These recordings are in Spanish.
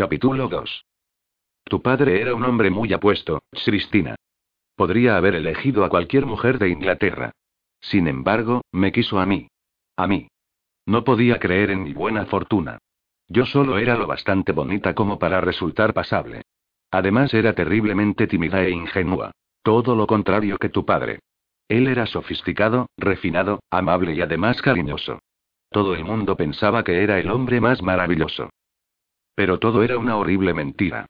Capítulo 2. Tu padre era un hombre muy apuesto, Cristina. Podría haber elegido a cualquier mujer de Inglaterra. Sin embargo, me quiso a mí. A mí. No podía creer en mi buena fortuna. Yo solo era lo bastante bonita como para resultar pasable. Además era terriblemente tímida e ingenua. Todo lo contrario que tu padre. Él era sofisticado, refinado, amable y además cariñoso. Todo el mundo pensaba que era el hombre más maravilloso. Pero todo era una horrible mentira.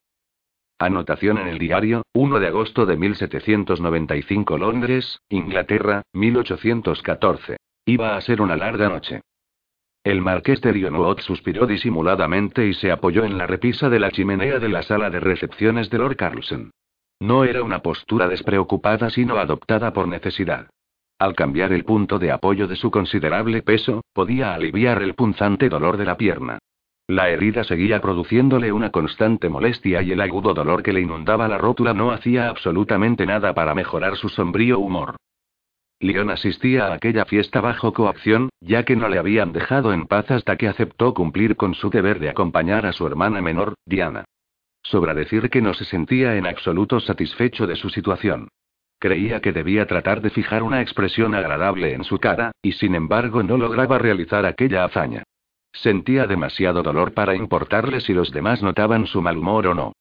Anotación en el diario, 1 de agosto de 1795 Londres, Inglaterra, 1814. Iba a ser una larga noche. El marqués de Lionwood suspiró disimuladamente y se apoyó en la repisa de la chimenea de la sala de recepciones de Lord Carlson. No era una postura despreocupada sino adoptada por necesidad. Al cambiar el punto de apoyo de su considerable peso, podía aliviar el punzante dolor de la pierna. La herida seguía produciéndole una constante molestia y el agudo dolor que le inundaba la rótula no hacía absolutamente nada para mejorar su sombrío humor. Leon asistía a aquella fiesta bajo coacción, ya que no le habían dejado en paz hasta que aceptó cumplir con su deber de acompañar a su hermana menor, Diana. Sobra decir que no se sentía en absoluto satisfecho de su situación. Creía que debía tratar de fijar una expresión agradable en su cara, y sin embargo no lograba realizar aquella hazaña. Sentía demasiado dolor para importarle si los demás notaban su mal humor o no.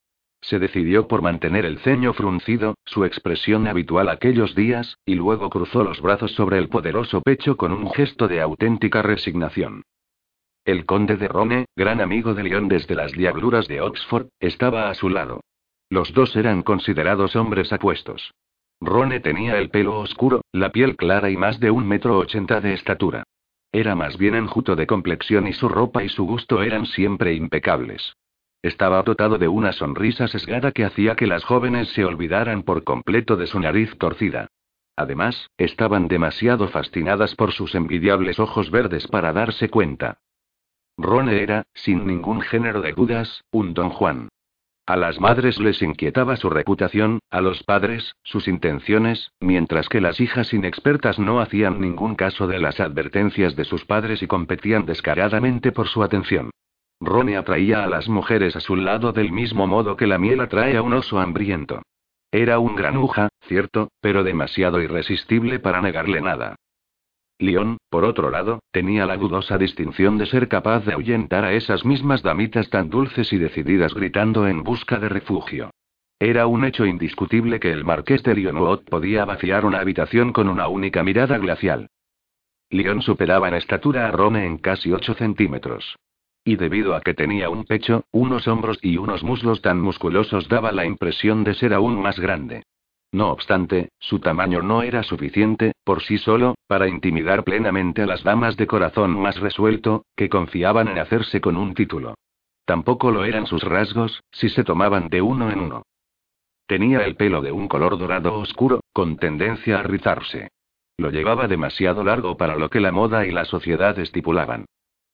Se decidió por mantener el ceño fruncido, su expresión habitual aquellos días, y luego cruzó los brazos sobre el poderoso pecho con un gesto de auténtica resignación. El conde de Rome, gran amigo de León desde las diabluras de Oxford, estaba a su lado. Los dos eran considerados hombres apuestos. Rone tenía el pelo oscuro, la piel clara y más de un metro ochenta de estatura. Era más bien enjuto de complexión y su ropa y su gusto eran siempre impecables. Estaba dotado de una sonrisa sesgada que hacía que las jóvenes se olvidaran por completo de su nariz torcida. Además, estaban demasiado fascinadas por sus envidiables ojos verdes para darse cuenta. Rone era, sin ningún género de dudas, un don Juan. A las madres les inquietaba su reputación, a los padres, sus intenciones, mientras que las hijas inexpertas no hacían ningún caso de las advertencias de sus padres y competían descaradamente por su atención. Rone atraía a las mujeres a su lado del mismo modo que la miel atrae a un oso hambriento. Era un granuja, cierto, pero demasiado irresistible para negarle nada. León, por otro lado, tenía la dudosa distinción de ser capaz de ahuyentar a esas mismas damitas tan dulces y decididas gritando en busca de refugio. Era un hecho indiscutible que el marqués de Lionwood podía vaciar una habitación con una única mirada glacial. León superaba en estatura a Rome en casi 8 centímetros. Y debido a que tenía un pecho, unos hombros y unos muslos tan musculosos daba la impresión de ser aún más grande. No obstante, su tamaño no era suficiente, por sí solo, para intimidar plenamente a las damas de corazón más resuelto, que confiaban en hacerse con un título. Tampoco lo eran sus rasgos, si se tomaban de uno en uno. Tenía el pelo de un color dorado oscuro, con tendencia a rizarse. Lo llevaba demasiado largo para lo que la moda y la sociedad estipulaban.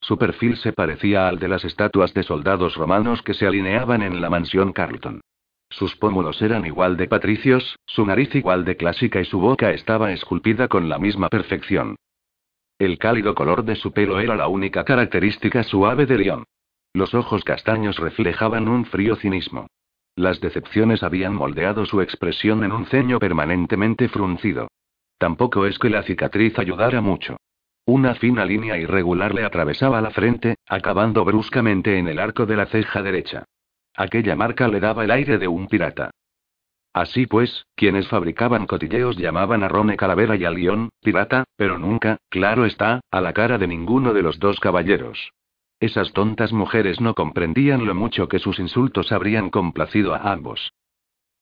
Su perfil se parecía al de las estatuas de soldados romanos que se alineaban en la mansión Carlton. Sus pómulos eran igual de patricios, su nariz igual de clásica y su boca estaba esculpida con la misma perfección. El cálido color de su pelo era la única característica suave de León. Los ojos castaños reflejaban un frío cinismo. Las decepciones habían moldeado su expresión en un ceño permanentemente fruncido. Tampoco es que la cicatriz ayudara mucho. Una fina línea irregular le atravesaba la frente, acabando bruscamente en el arco de la ceja derecha. Aquella marca le daba el aire de un pirata. Así pues, quienes fabricaban cotilleos llamaban a Rome Calavera y a León, pirata, pero nunca, claro está, a la cara de ninguno de los dos caballeros. Esas tontas mujeres no comprendían lo mucho que sus insultos habrían complacido a ambos.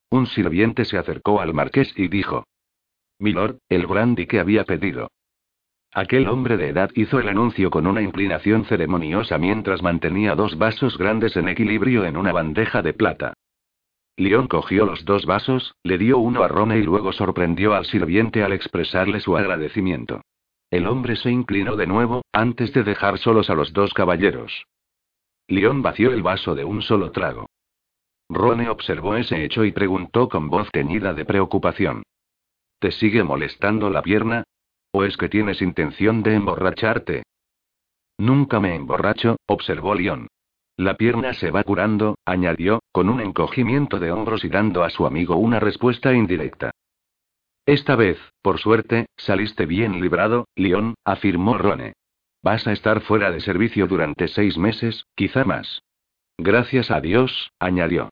Un sirviente se acercó al marqués y dijo: Milord, el brandy que había pedido. Aquel hombre de edad hizo el anuncio con una inclinación ceremoniosa mientras mantenía dos vasos grandes en equilibrio en una bandeja de plata. León cogió los dos vasos, le dio uno a Rone y luego sorprendió al sirviente al expresarle su agradecimiento. El hombre se inclinó de nuevo, antes de dejar solos a los dos caballeros. León vació el vaso de un solo trago. Rone observó ese hecho y preguntó con voz teñida de preocupación. ¿Te sigue molestando la pierna? ¿O es que tienes intención de emborracharte? Nunca me emborracho, observó León. La pierna se va curando, añadió, con un encogimiento de hombros y dando a su amigo una respuesta indirecta. Esta vez, por suerte, saliste bien librado, León, afirmó Rone. Vas a estar fuera de servicio durante seis meses, quizá más. Gracias a Dios, añadió.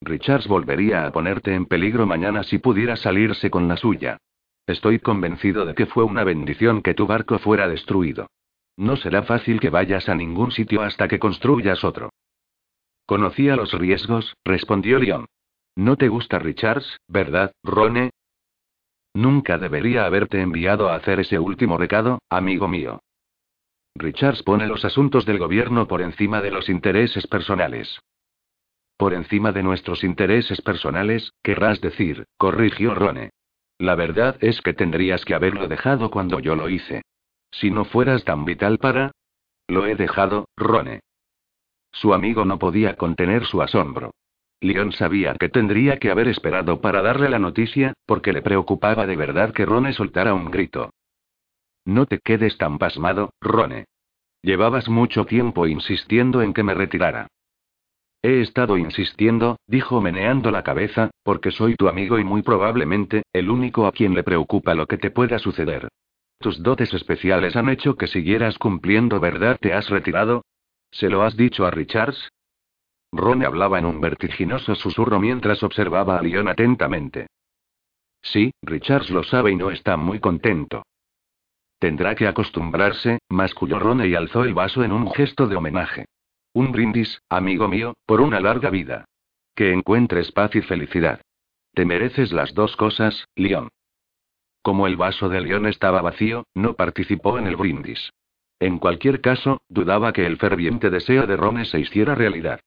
Richards volvería a ponerte en peligro mañana si pudiera salirse con la suya. Estoy convencido de que fue una bendición que tu barco fuera destruido. No será fácil que vayas a ningún sitio hasta que construyas otro. Conocía los riesgos, respondió Leon. No te gusta Richards, ¿verdad, Rone? Nunca debería haberte enviado a hacer ese último recado, amigo mío. Richards pone los asuntos del gobierno por encima de los intereses personales. Por encima de nuestros intereses personales, querrás decir, corrigió Rone. La verdad es que tendrías que haberlo dejado cuando yo lo hice. Si no fueras tan vital para... Lo he dejado, Rone. Su amigo no podía contener su asombro. Leon sabía que tendría que haber esperado para darle la noticia, porque le preocupaba de verdad que Rone soltara un grito. No te quedes tan pasmado, Rone. Llevabas mucho tiempo insistiendo en que me retirara. He estado insistiendo, dijo meneando la cabeza, porque soy tu amigo y muy probablemente, el único a quien le preocupa lo que te pueda suceder. Tus dotes especiales han hecho que siguieras cumpliendo, ¿verdad? ¿Te has retirado? ¿Se lo has dicho a Richards? Ron hablaba en un vertiginoso susurro mientras observaba a Leon atentamente. Sí, Richards lo sabe y no está muy contento. Tendrá que acostumbrarse, masculló Ron y alzó el vaso en un gesto de homenaje. Un brindis, amigo mío, por una larga vida. Que encuentres paz y felicidad. Te mereces las dos cosas, Leon. Como el vaso de León estaba vacío, no participó en el brindis. En cualquier caso, dudaba que el ferviente deseo de Ron se hiciera realidad.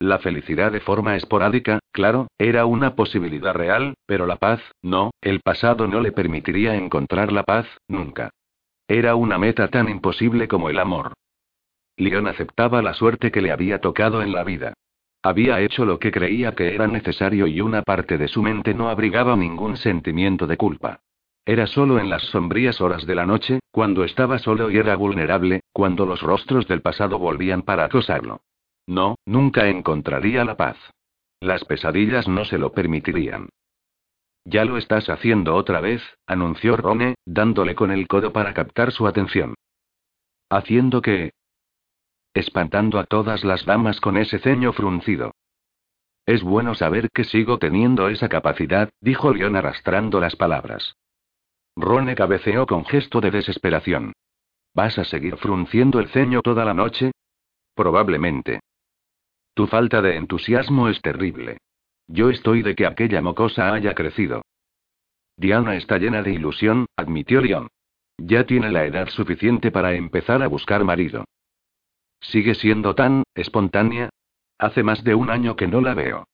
La felicidad de forma esporádica, claro, era una posibilidad real, pero la paz, no, el pasado no le permitiría encontrar la paz, nunca. Era una meta tan imposible como el amor. Leon aceptaba la suerte que le había tocado en la vida. Había hecho lo que creía que era necesario y una parte de su mente no abrigaba ningún sentimiento de culpa. Era solo en las sombrías horas de la noche, cuando estaba solo y era vulnerable, cuando los rostros del pasado volvían para acosarlo. No, nunca encontraría la paz. Las pesadillas no se lo permitirían. Ya lo estás haciendo otra vez, anunció Rone, dándole con el codo para captar su atención. ¿Haciendo qué? Espantando a todas las damas con ese ceño fruncido. Es bueno saber que sigo teniendo esa capacidad, dijo León arrastrando las palabras. Rone cabeceó con gesto de desesperación. ¿Vas a seguir frunciendo el ceño toda la noche? Probablemente. Tu falta de entusiasmo es terrible. Yo estoy de que aquella mocosa haya crecido. Diana está llena de ilusión, admitió Leon. Ya tiene la edad suficiente para empezar a buscar marido. ¿Sigue siendo tan espontánea? Hace más de un año que no la veo.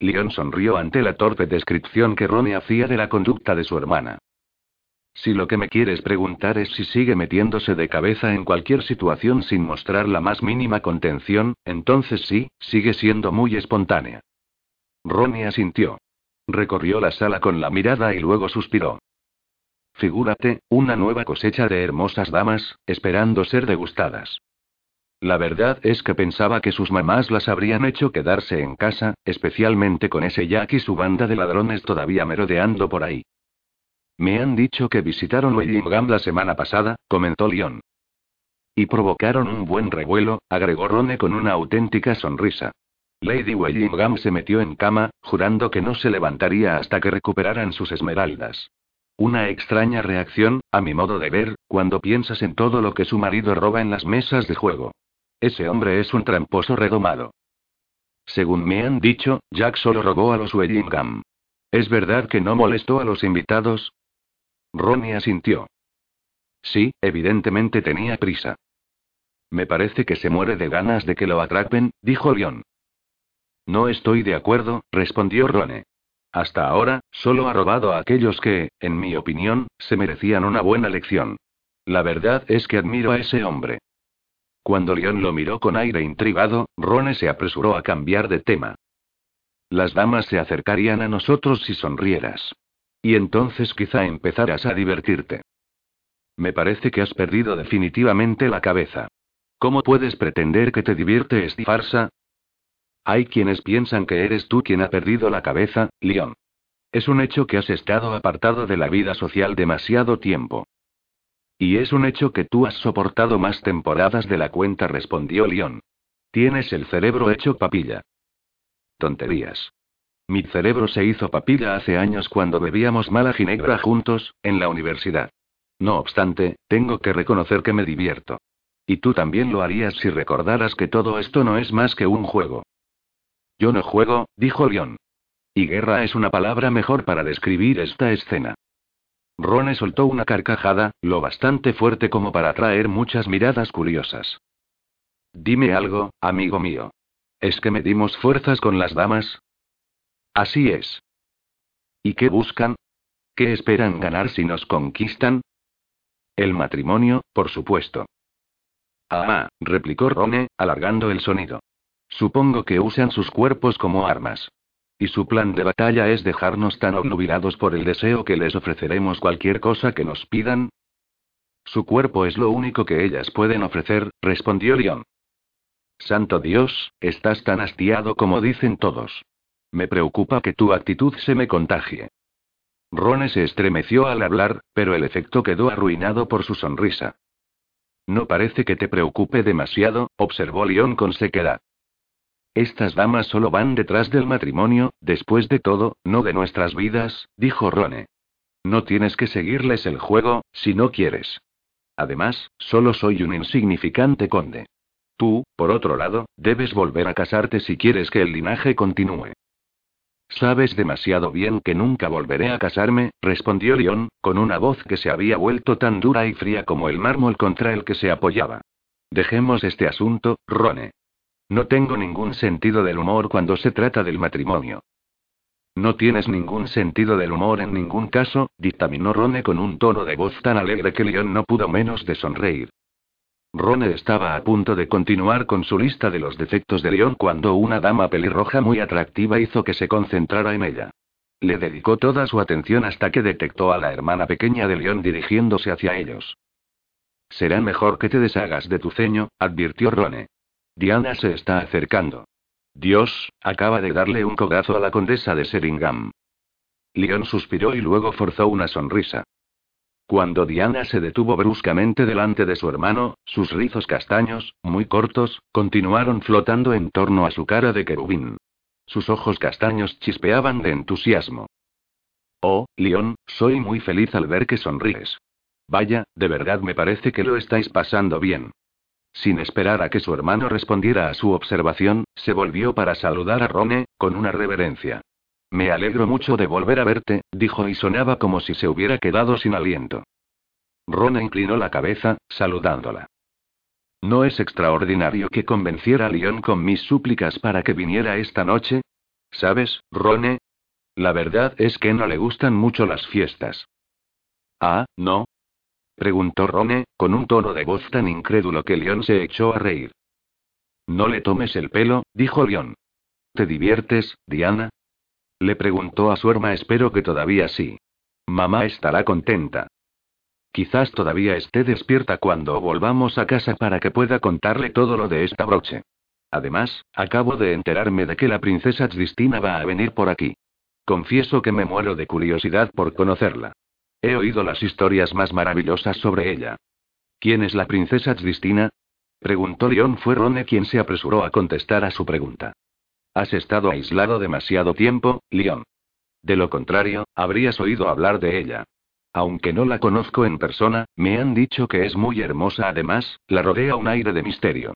Leon sonrió ante la torpe descripción que Ronnie hacía de la conducta de su hermana. Si lo que me quieres preguntar es si sigue metiéndose de cabeza en cualquier situación sin mostrar la más mínima contención, entonces sí, sigue siendo muy espontánea. Ronnie asintió. Recorrió la sala con la mirada y luego suspiró. Figúrate, una nueva cosecha de hermosas damas, esperando ser degustadas. La verdad es que pensaba que sus mamás las habrían hecho quedarse en casa, especialmente con ese Jack y su banda de ladrones todavía merodeando por ahí. Me han dicho que visitaron Wellingham la semana pasada, comentó Leon. Y provocaron un buen revuelo, agregó Rone con una auténtica sonrisa. Lady Wellingham se metió en cama, jurando que no se levantaría hasta que recuperaran sus esmeraldas. Una extraña reacción, a mi modo de ver, cuando piensas en todo lo que su marido roba en las mesas de juego. Ese hombre es un tramposo redomado. Según me han dicho, Jack solo robó a los Wellingham. ¿Es verdad que no molestó a los invitados? Ronnie asintió. Sí, evidentemente tenía prisa. Me parece que se muere de ganas de que lo atrapen, dijo Leon. No estoy de acuerdo, respondió Rone. Hasta ahora, solo ha robado a aquellos que, en mi opinión, se merecían una buena lección. La verdad es que admiro a ese hombre. Cuando Leon lo miró con aire intrigado, Rone se apresuró a cambiar de tema. Las damas se acercarían a nosotros si sonrieras. Y entonces quizá empezarás a divertirte. Me parece que has perdido definitivamente la cabeza. ¿Cómo puedes pretender que te divierte esta farsa? Hay quienes piensan que eres tú quien ha perdido la cabeza, Leon. Es un hecho que has estado apartado de la vida social demasiado tiempo. Y es un hecho que tú has soportado más temporadas de la cuenta, respondió Leon. Tienes el cerebro hecho papilla. Tonterías. Mi cerebro se hizo papilla hace años cuando bebíamos mala ginebra juntos, en la universidad. No obstante, tengo que reconocer que me divierto. Y tú también lo harías si recordaras que todo esto no es más que un juego. Yo no juego, dijo Leon. Y guerra es una palabra mejor para describir esta escena. Rone soltó una carcajada, lo bastante fuerte como para atraer muchas miradas curiosas. Dime algo, amigo mío. ¿Es que medimos fuerzas con las damas? Así es. ¿Y qué buscan? ¿Qué esperan ganar si nos conquistan? El matrimonio, por supuesto. Ah, replicó Rone, alargando el sonido. Supongo que usan sus cuerpos como armas. Y su plan de batalla es dejarnos tan obnubilados por el deseo que les ofreceremos cualquier cosa que nos pidan. Su cuerpo es lo único que ellas pueden ofrecer, respondió Leon. Santo Dios, estás tan hastiado como dicen todos. Me preocupa que tu actitud se me contagie. Rone se estremeció al hablar, pero el efecto quedó arruinado por su sonrisa. No parece que te preocupe demasiado, observó León con sequedad. Estas damas solo van detrás del matrimonio, después de todo, no de nuestras vidas, dijo Rone. No tienes que seguirles el juego, si no quieres. Además, solo soy un insignificante conde. Tú, por otro lado, debes volver a casarte si quieres que el linaje continúe. Sabes demasiado bien que nunca volveré a casarme, respondió León, con una voz que se había vuelto tan dura y fría como el mármol contra el que se apoyaba. Dejemos este asunto, Rone. No tengo ningún sentido del humor cuando se trata del matrimonio. No tienes ningún sentido del humor en ningún caso, dictaminó Rone con un tono de voz tan alegre que León no pudo menos de sonreír. Rone estaba a punto de continuar con su lista de los defectos de León cuando una dama pelirroja muy atractiva hizo que se concentrara en ella. Le dedicó toda su atención hasta que detectó a la hermana pequeña de León dirigiéndose hacia ellos. Será mejor que te deshagas de tu ceño, advirtió Rone. Diana se está acercando. Dios, acaba de darle un cogazo a la condesa de Seringham. León suspiró y luego forzó una sonrisa. Cuando Diana se detuvo bruscamente delante de su hermano, sus rizos castaños, muy cortos, continuaron flotando en torno a su cara de querubín. Sus ojos castaños chispeaban de entusiasmo. Oh, León, soy muy feliz al ver que sonríes. Vaya, de verdad me parece que lo estáis pasando bien. Sin esperar a que su hermano respondiera a su observación, se volvió para saludar a Rone, con una reverencia. Me alegro mucho de volver a verte, dijo y sonaba como si se hubiera quedado sin aliento. Rona inclinó la cabeza, saludándola. ¿No es extraordinario que convenciera a León con mis súplicas para que viniera esta noche? ¿Sabes, Rone? La verdad es que no le gustan mucho las fiestas. Ah, ¿no? Preguntó Rone, con un tono de voz tan incrédulo que León se echó a reír. No le tomes el pelo, dijo León. ¿Te diviertes, Diana? Le preguntó a su hermana. Espero que todavía sí. Mamá estará contenta. Quizás todavía esté despierta cuando volvamos a casa para que pueda contarle todo lo de esta broche. Además, acabo de enterarme de que la princesa Cristina va a venir por aquí. Confieso que me muero de curiosidad por conocerla. He oído las historias más maravillosas sobre ella. ¿Quién es la princesa Cristina? Preguntó León. Fue Rone quien se apresuró a contestar a su pregunta. Has estado aislado demasiado tiempo, Leon. De lo contrario, habrías oído hablar de ella. Aunque no la conozco en persona, me han dicho que es muy hermosa. Además, la rodea un aire de misterio.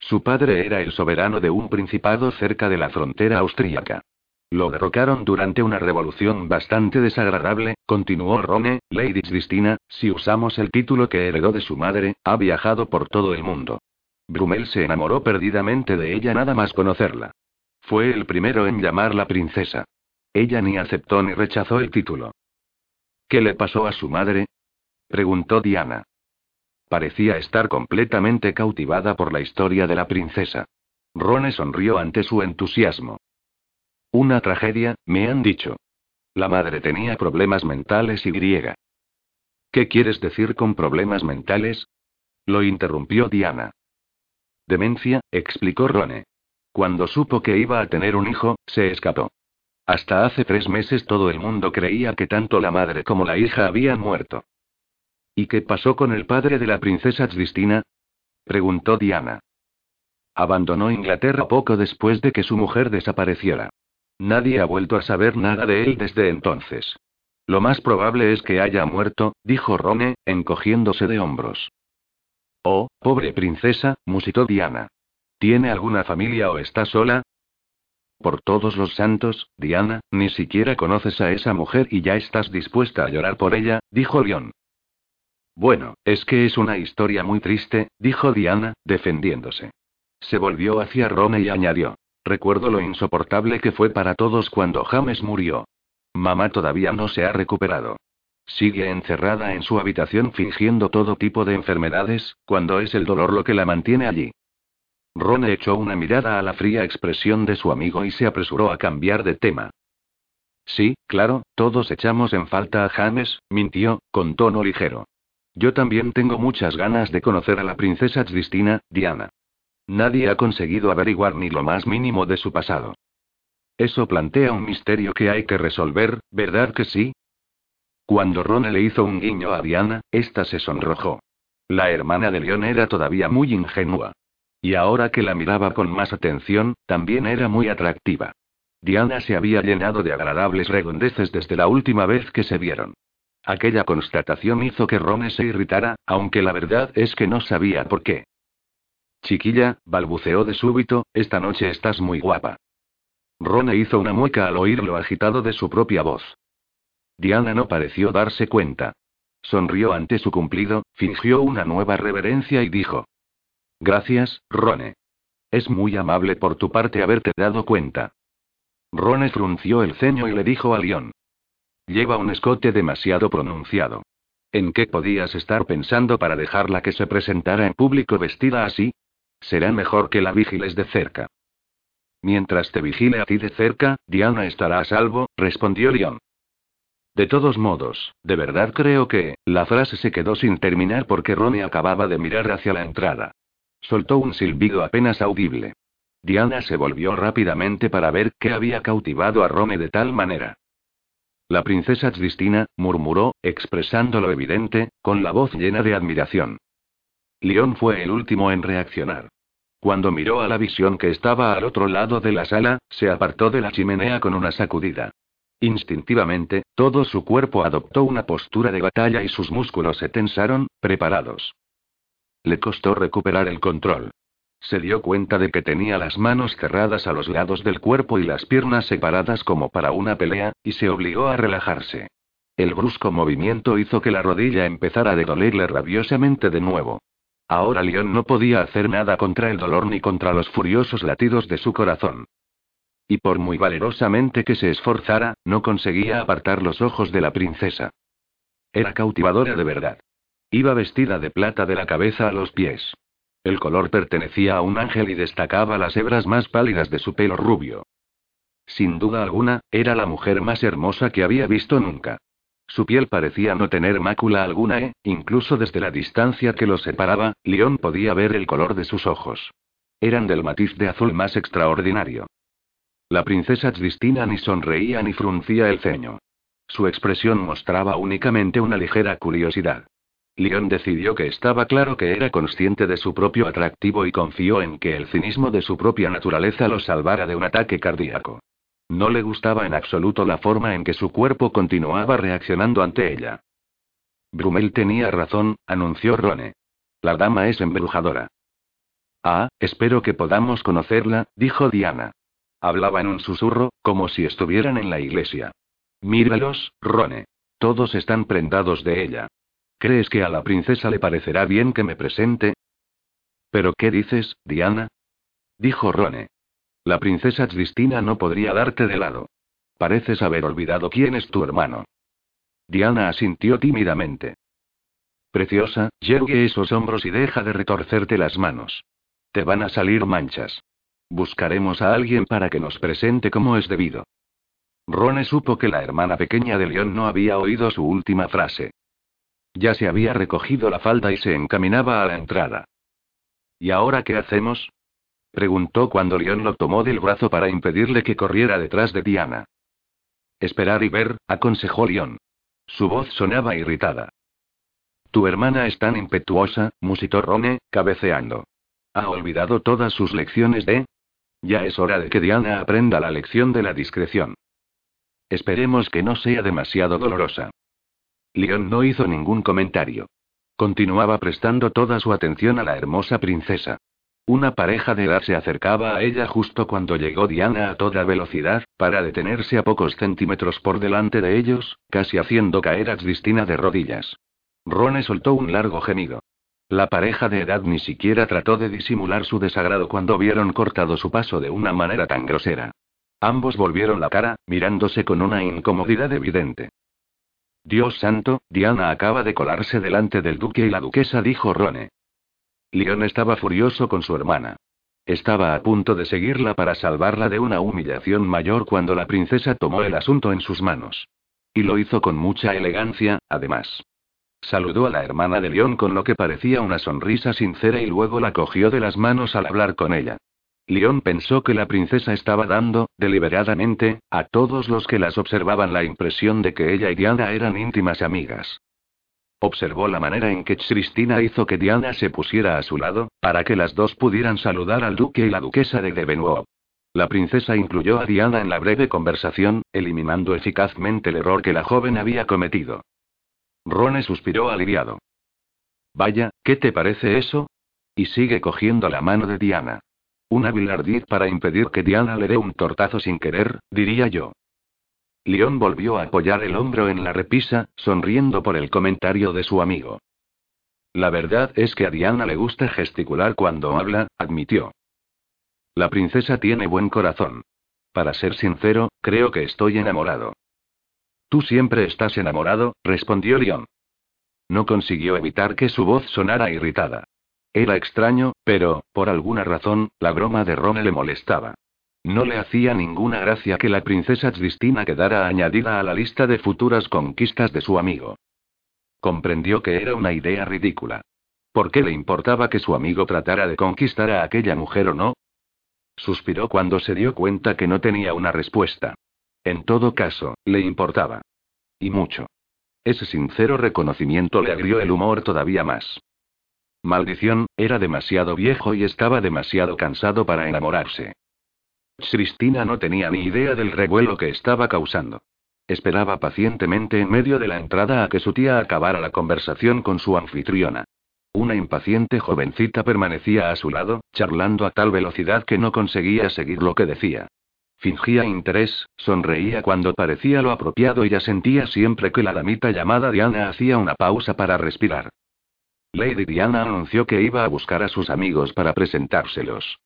Su padre era el soberano de un principado cerca de la frontera austríaca. Lo derrocaron durante una revolución bastante desagradable, continuó Rone, Lady Cristina, si usamos el título que heredó de su madre, ha viajado por todo el mundo. Brumel se enamoró perdidamente de ella nada más conocerla. Fue el primero en llamarla princesa. Ella ni aceptó ni rechazó el título. ¿Qué le pasó a su madre? preguntó Diana. Parecía estar completamente cautivada por la historia de la princesa. Rone sonrió ante su entusiasmo. Una tragedia, me han dicho. La madre tenía problemas mentales y griega. ¿Qué quieres decir con problemas mentales? Lo interrumpió Diana. Demencia, explicó Rone. Cuando supo que iba a tener un hijo, se escapó. Hasta hace tres meses todo el mundo creía que tanto la madre como la hija habían muerto. ¿Y qué pasó con el padre de la princesa Tristina? preguntó Diana. Abandonó Inglaterra poco después de que su mujer desapareciera. Nadie ha vuelto a saber nada de él desde entonces. Lo más probable es que haya muerto, dijo Rone, encogiéndose de hombros. Oh, pobre princesa, musitó Diana. ¿Tiene alguna familia o está sola? Por todos los santos, Diana, ni siquiera conoces a esa mujer y ya estás dispuesta a llorar por ella, dijo León. Bueno, es que es una historia muy triste, dijo Diana, defendiéndose. Se volvió hacia Rone y añadió. Recuerdo lo insoportable que fue para todos cuando James murió. Mamá todavía no se ha recuperado. Sigue encerrada en su habitación fingiendo todo tipo de enfermedades, cuando es el dolor lo que la mantiene allí. Ron echó una mirada a la fría expresión de su amigo y se apresuró a cambiar de tema. Sí, claro, todos echamos en falta a James, mintió, con tono ligero. Yo también tengo muchas ganas de conocer a la princesa Cristina, Diana. Nadie ha conseguido averiguar ni lo más mínimo de su pasado. Eso plantea un misterio que hay que resolver, ¿verdad que sí? Cuando Ron le hizo un guiño a Diana, ésta se sonrojó. La hermana de León era todavía muy ingenua. Y ahora que la miraba con más atención, también era muy atractiva. Diana se había llenado de agradables redondeces desde la última vez que se vieron. Aquella constatación hizo que Ron se irritara, aunque la verdad es que no sabía por qué. Chiquilla, balbuceó de súbito, esta noche estás muy guapa. Rone hizo una mueca al oír lo agitado de su propia voz. Diana no pareció darse cuenta. Sonrió ante su cumplido, fingió una nueva reverencia y dijo. Gracias, Rone. Es muy amable por tu parte haberte dado cuenta. Rone frunció el ceño y le dijo a León. Lleva un escote demasiado pronunciado. ¿En qué podías estar pensando para dejarla que se presentara en público vestida así? Será mejor que la vigiles de cerca. Mientras te vigile a ti de cerca, Diana estará a salvo, respondió Leon. De todos modos, de verdad creo que, la frase se quedó sin terminar porque Ronnie acababa de mirar hacia la entrada. Soltó un silbido apenas audible. Diana se volvió rápidamente para ver qué había cautivado a Ronnie de tal manera. La princesa Cristina, murmuró, expresando lo evidente, con la voz llena de admiración. León fue el último en reaccionar. Cuando miró a la visión que estaba al otro lado de la sala, se apartó de la chimenea con una sacudida. Instintivamente, todo su cuerpo adoptó una postura de batalla y sus músculos se tensaron, preparados. Le costó recuperar el control. Se dio cuenta de que tenía las manos cerradas a los lados del cuerpo y las piernas separadas como para una pelea, y se obligó a relajarse. El brusco movimiento hizo que la rodilla empezara a dolerle rabiosamente de nuevo. Ahora León no podía hacer nada contra el dolor ni contra los furiosos latidos de su corazón. Y por muy valerosamente que se esforzara, no conseguía apartar los ojos de la princesa. Era cautivadora de verdad. Iba vestida de plata de la cabeza a los pies. El color pertenecía a un ángel y destacaba las hebras más pálidas de su pelo rubio. Sin duda alguna, era la mujer más hermosa que había visto nunca. Su piel parecía no tener mácula alguna e, incluso desde la distancia que los separaba, León podía ver el color de sus ojos. Eran del matiz de azul más extraordinario. La princesa Cristina ni sonreía ni fruncía el ceño. Su expresión mostraba únicamente una ligera curiosidad. León decidió que estaba claro que era consciente de su propio atractivo y confió en que el cinismo de su propia naturaleza lo salvara de un ataque cardíaco. No le gustaba en absoluto la forma en que su cuerpo continuaba reaccionando ante ella. Brumel tenía razón, anunció Rone. La dama es embrujadora. Ah, espero que podamos conocerla, dijo Diana. Hablaba en un susurro, como si estuvieran en la iglesia. Míralos, Rone. Todos están prendados de ella. ¿Crees que a la princesa le parecerá bien que me presente? ¿Pero qué dices, Diana? Dijo Rone. La princesa Cristina no podría darte de lado. Pareces haber olvidado quién es tu hermano. Diana asintió tímidamente. Preciosa, yergue esos hombros y deja de retorcerte las manos. Te van a salir manchas. Buscaremos a alguien para que nos presente como es debido. Rone supo que la hermana pequeña de León no había oído su última frase. Ya se había recogido la falda y se encaminaba a la entrada. ¿Y ahora qué hacemos? Preguntó cuando León lo tomó del brazo para impedirle que corriera detrás de Diana. Esperar y ver, aconsejó León. Su voz sonaba irritada. Tu hermana es tan impetuosa, musitó Rone, cabeceando. ¿Ha olvidado todas sus lecciones de? Ya es hora de que Diana aprenda la lección de la discreción. Esperemos que no sea demasiado dolorosa. León no hizo ningún comentario. Continuaba prestando toda su atención a la hermosa princesa. Una pareja de edad se acercaba a ella justo cuando llegó Diana a toda velocidad, para detenerse a pocos centímetros por delante de ellos, casi haciendo caer a Cristina de rodillas. Rone soltó un largo gemido. La pareja de edad ni siquiera trató de disimular su desagrado cuando vieron cortado su paso de una manera tan grosera. Ambos volvieron la cara, mirándose con una incomodidad evidente. Dios santo, Diana acaba de colarse delante del duque y la duquesa, dijo Rone. León estaba furioso con su hermana. Estaba a punto de seguirla para salvarla de una humillación mayor cuando la princesa tomó el asunto en sus manos. Y lo hizo con mucha elegancia, además. Saludó a la hermana de León con lo que parecía una sonrisa sincera y luego la cogió de las manos al hablar con ella. León pensó que la princesa estaba dando, deliberadamente, a todos los que las observaban la impresión de que ella y Diana eran íntimas amigas. Observó la manera en que Cristina hizo que Diana se pusiera a su lado, para que las dos pudieran saludar al duque y la duquesa de Devenois. La princesa incluyó a Diana en la breve conversación, eliminando eficazmente el error que la joven había cometido. Rone suspiró aliviado. Vaya, ¿qué te parece eso? Y sigue cogiendo la mano de Diana. Un hábil ardid para impedir que Diana le dé un tortazo sin querer, diría yo. León volvió a apoyar el hombro en la repisa, sonriendo por el comentario de su amigo. La verdad es que a Diana le gusta gesticular cuando habla, admitió. La princesa tiene buen corazón. Para ser sincero, creo que estoy enamorado. Tú siempre estás enamorado, respondió León. No consiguió evitar que su voz sonara irritada. Era extraño, pero, por alguna razón, la broma de Ron le molestaba. No le hacía ninguna gracia que la princesa Cristina quedara añadida a la lista de futuras conquistas de su amigo. Comprendió que era una idea ridícula. ¿Por qué le importaba que su amigo tratara de conquistar a aquella mujer o no? Suspiró cuando se dio cuenta que no tenía una respuesta. En todo caso, le importaba. Y mucho. Ese sincero reconocimiento le agrió el humor todavía más. Maldición, era demasiado viejo y estaba demasiado cansado para enamorarse. Cristina no tenía ni idea del revuelo que estaba causando. Esperaba pacientemente en medio de la entrada a que su tía acabara la conversación con su anfitriona. Una impaciente jovencita permanecía a su lado, charlando a tal velocidad que no conseguía seguir lo que decía. Fingía interés, sonreía cuando parecía lo apropiado y asentía siempre que la damita llamada Diana hacía una pausa para respirar. Lady Diana anunció que iba a buscar a sus amigos para presentárselos.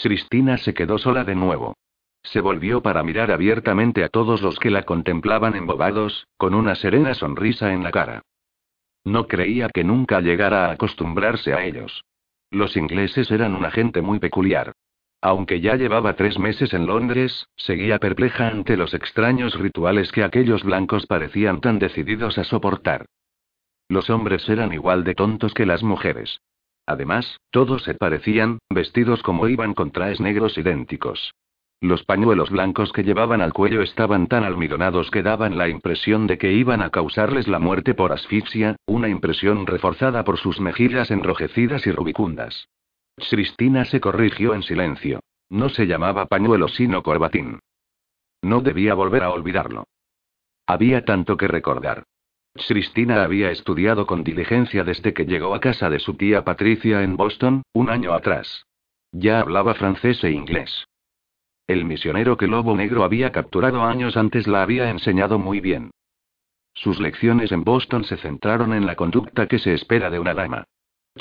Cristina se quedó sola de nuevo. Se volvió para mirar abiertamente a todos los que la contemplaban embobados, con una serena sonrisa en la cara. No creía que nunca llegara a acostumbrarse a ellos. Los ingleses eran una gente muy peculiar. Aunque ya llevaba tres meses en Londres, seguía perpleja ante los extraños rituales que aquellos blancos parecían tan decididos a soportar. Los hombres eran igual de tontos que las mujeres. Además, todos se parecían, vestidos como iban con trajes negros idénticos. Los pañuelos blancos que llevaban al cuello estaban tan almidonados que daban la impresión de que iban a causarles la muerte por asfixia, una impresión reforzada por sus mejillas enrojecidas y rubicundas. Cristina se corrigió en silencio. No se llamaba pañuelo sino corbatín. No debía volver a olvidarlo. Había tanto que recordar. Cristina había estudiado con diligencia desde que llegó a casa de su tía Patricia en Boston, un año atrás. Ya hablaba francés e inglés. El misionero que Lobo Negro había capturado años antes la había enseñado muy bien. Sus lecciones en Boston se centraron en la conducta que se espera de una dama.